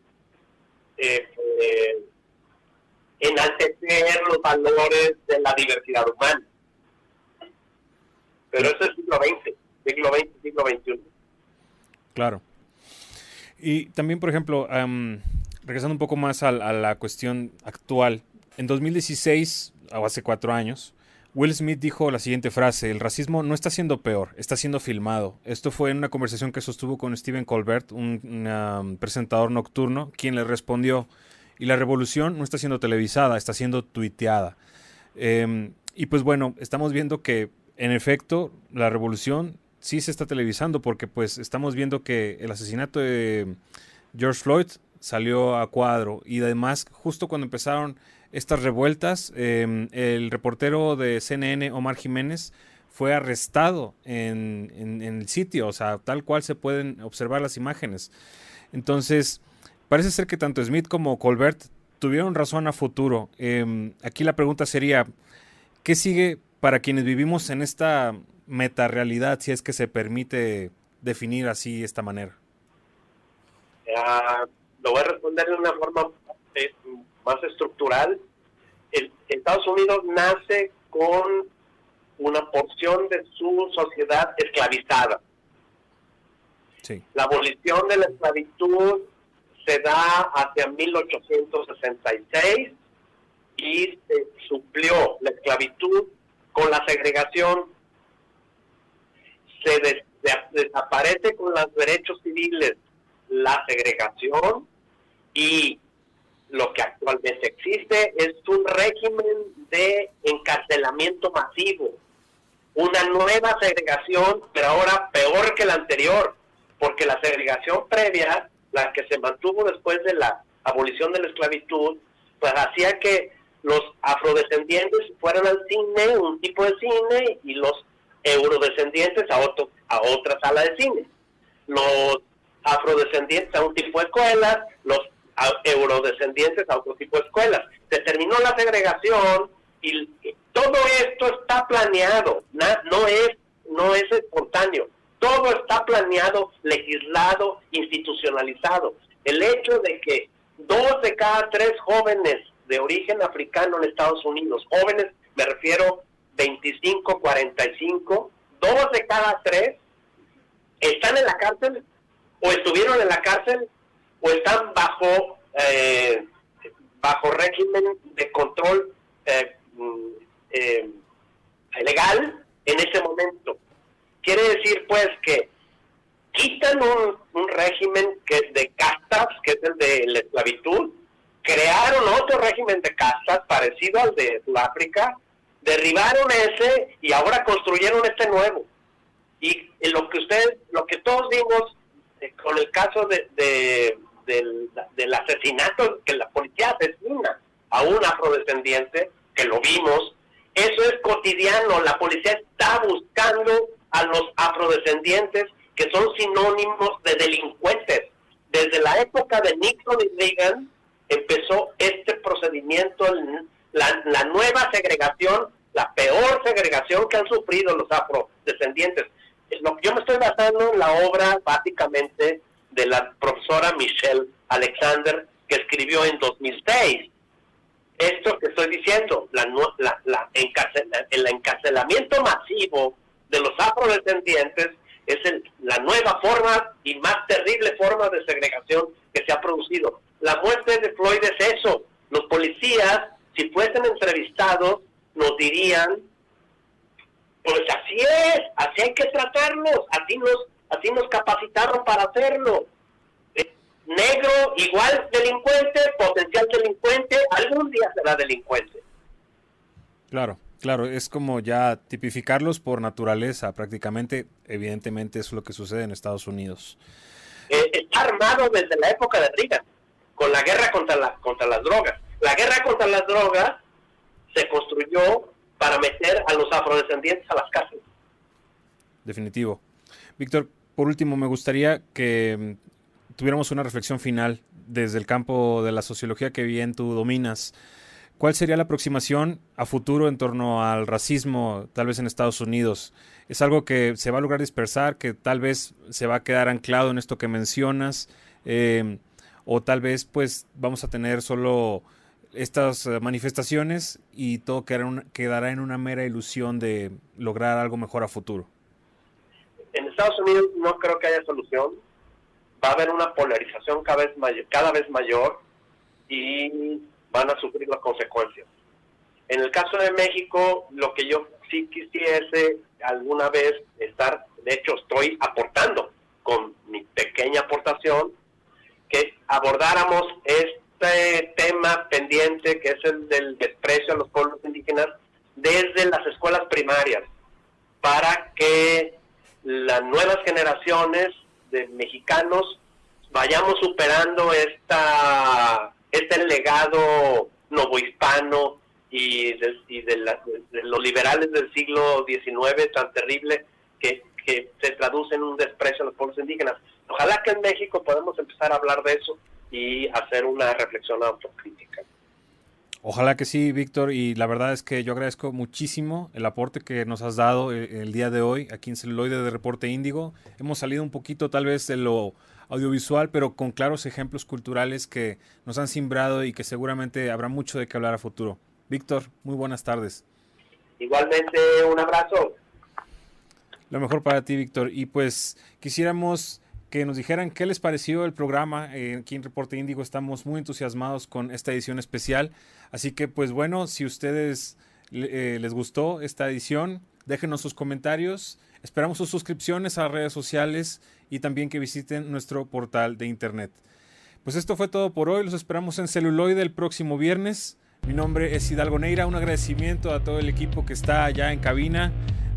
eh, eh, enaltecer los valores de la diversidad humana. Pero eso es siglo XX, siglo XX, siglo XXI. Claro. Y también, por ejemplo, regresando un poco más a, a, la cuestión actual, en 2016, o hace cuatro años, Will Smith dijo la siguiente frase, el racismo no está siendo peor, está siendo filmado. Esto fue en una conversación que sostuvo con Stephen Colbert, un presentador nocturno, quien le respondió, y la revolución no está siendo televisada, está siendo tuiteada. Em, y pues bueno, estamos viendo que en efecto la revolución sí se está televisando porque pues estamos viendo que el asesinato de George Floyd salió a cuadro y además justo cuando empezaron estas revueltas. Em, el reportero de CNN, Omar Jiménez, fue arrestado en, el sitio, o sea, tal cual se pueden observar las imágenes. Entonces, parece ser que tanto Smith como Colbert tuvieron razón a futuro. Em, aquí la pregunta sería, ¿qué sigue para quienes vivimos en esta metarealidad, si es que se permite definir así esta manera? Ah, lo voy a responder de una forma eh, más estructural, el, Estados Unidos nace con una porción de su sociedad esclavizada. La abolición de la esclavitud se da hacia 1866 y se suplió la esclavitud con la segregación. Se desaparece con los derechos civiles la segregación y lo que actualmente existe es un régimen de encarcelamiento masivo, una nueva segregación, pero ahora peor que la anterior, porque la segregación previa, la que se mantuvo después de la abolición de la esclavitud, pues hacía que los afrodescendientes fueran al cine, un tipo de cine, y los eurodescendientes a, otro, a otra sala de cine. Los afrodescendientes a un tipo de escuela, los eurodescendientes a otro tipo de escuelas. Se terminó la segregación y, todo esto está planeado, no es, no es espontáneo. Todo está planeado, legislado, institucionalizado. El hecho de que dos de cada tres jóvenes de origen africano en Estados Unidos, jóvenes, me refiero 25, 45, dos de cada tres están en la cárcel o estuvieron en la cárcel o están bajo eh, bajo régimen de control eh, mm, eh, legal en ese momento. Quiere decir pues que quitan un, un régimen que es de castas, que es el de la esclavitud, crearon otro régimen de castas parecido al de Sudáfrica, derribaron ese y ahora construyeron este nuevo. Y lo que ustedes, lo que todos vimos con el caso de, del, del, asesinato, que la policía asesina a un afrodescendiente, que lo vimos, eso es cotidiano, la policía está buscando a los afrodescendientes que son sinónimos de delincuentes. Desde la época de Nixon y Reagan empezó este procedimiento, la nueva segregación, la peor segregación que han sufrido los afrodescendientes. Yo me estoy basando en la obra básicamente de la profesora Michelle Alexander que escribió en 2006. Esto que estoy diciendo, la, la, el encarcelamiento masivo de los afrodescendientes es la nueva forma y más terrible forma de segregación que se ha producido. La muerte de Floyd es eso. Los policías, si fuesen entrevistados, nos dirían, pues así es, así hay que tratarlos, así nos, así nos capacitaron para hacerlo. Eh, negro, igual delincuente, potencial delincuente, algún día será delincuente. Claro. Claro, es como ya tipificarlos por naturaleza, prácticamente, evidentemente es lo que sucede en Estados Unidos. Eh, está armado desde la época de Reagan, con la guerra contra, la, contra las drogas. La guerra contra las drogas se construyó para meter a los afrodescendientes a las cárceles. Definitivo. Víctor, por último, me gustaría que mm, tuviéramos una reflexión final desde el campo de la sociología que bien tú dominas. ¿Cuál sería la aproximación a futuro en torno al racismo, tal vez en Estados Unidos? ¿Es algo que se va a lograr dispersar, que tal vez se va a quedar anclado en esto que mencionas? Eh, ¿O tal vez pues vamos a tener solo estas eh, manifestaciones y todo quedará, en una mera ilusión de lograr algo mejor a futuro? En Estados Unidos no creo que haya solución. Va a haber una polarización cada vez mayor, cada vez mayor y van a sufrir las consecuencias. En el caso de México, lo que yo sí quisiese alguna vez estar, de hecho estoy aportando con mi pequeña aportación, que abordáramos este tema pendiente que es el del desprecio a los pueblos indígenas desde las escuelas primarias, para que las nuevas generaciones de mexicanos vayamos superando esta este legado novohispano y, de, y de, los liberales del siglo XIX tan terrible que, que se traduce en un desprecio a los pueblos indígenas. Ojalá que en México podamos empezar a hablar de eso y hacer una reflexión autocrítica. Ojalá que sí, Víctor, y la verdad es que yo agradezco muchísimo el aporte que nos has dado el, el día de hoy aquí en Celuloide de Reporte Índigo. Hemos salido un poquito tal vez de lo audiovisual, pero con claros ejemplos culturales que nos han simbrado y que seguramente habrá mucho de qué hablar a futuro. Víctor, muy buenas tardes. Igualmente, un abrazo. Lo mejor para ti, Víctor. Y pues quisiéramos que nos dijeran qué les pareció el programa. Eh, aquí en Reporte Índigo estamos muy entusiasmados con esta edición especial. Así que, pues bueno, si ustedes eh, les gustó esta edición, déjenos sus comentarios. Esperamos sus suscripciones a redes sociales y también que visiten nuestro portal de internet. Pues esto fue todo por hoy. Los esperamos en celuloide el próximo viernes. Mi nombre es Hidalgo Neira. Un agradecimiento a todo el equipo que está allá en cabina,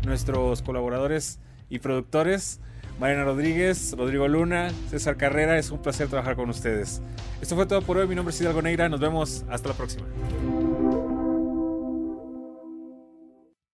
nuestros colaboradores y productores. Mariana Rodríguez, Rodrigo Luna, César Carrera, es un placer trabajar con ustedes. Esto fue todo por hoy, mi nombre es Hidalgo Neira, nos vemos hasta la próxima.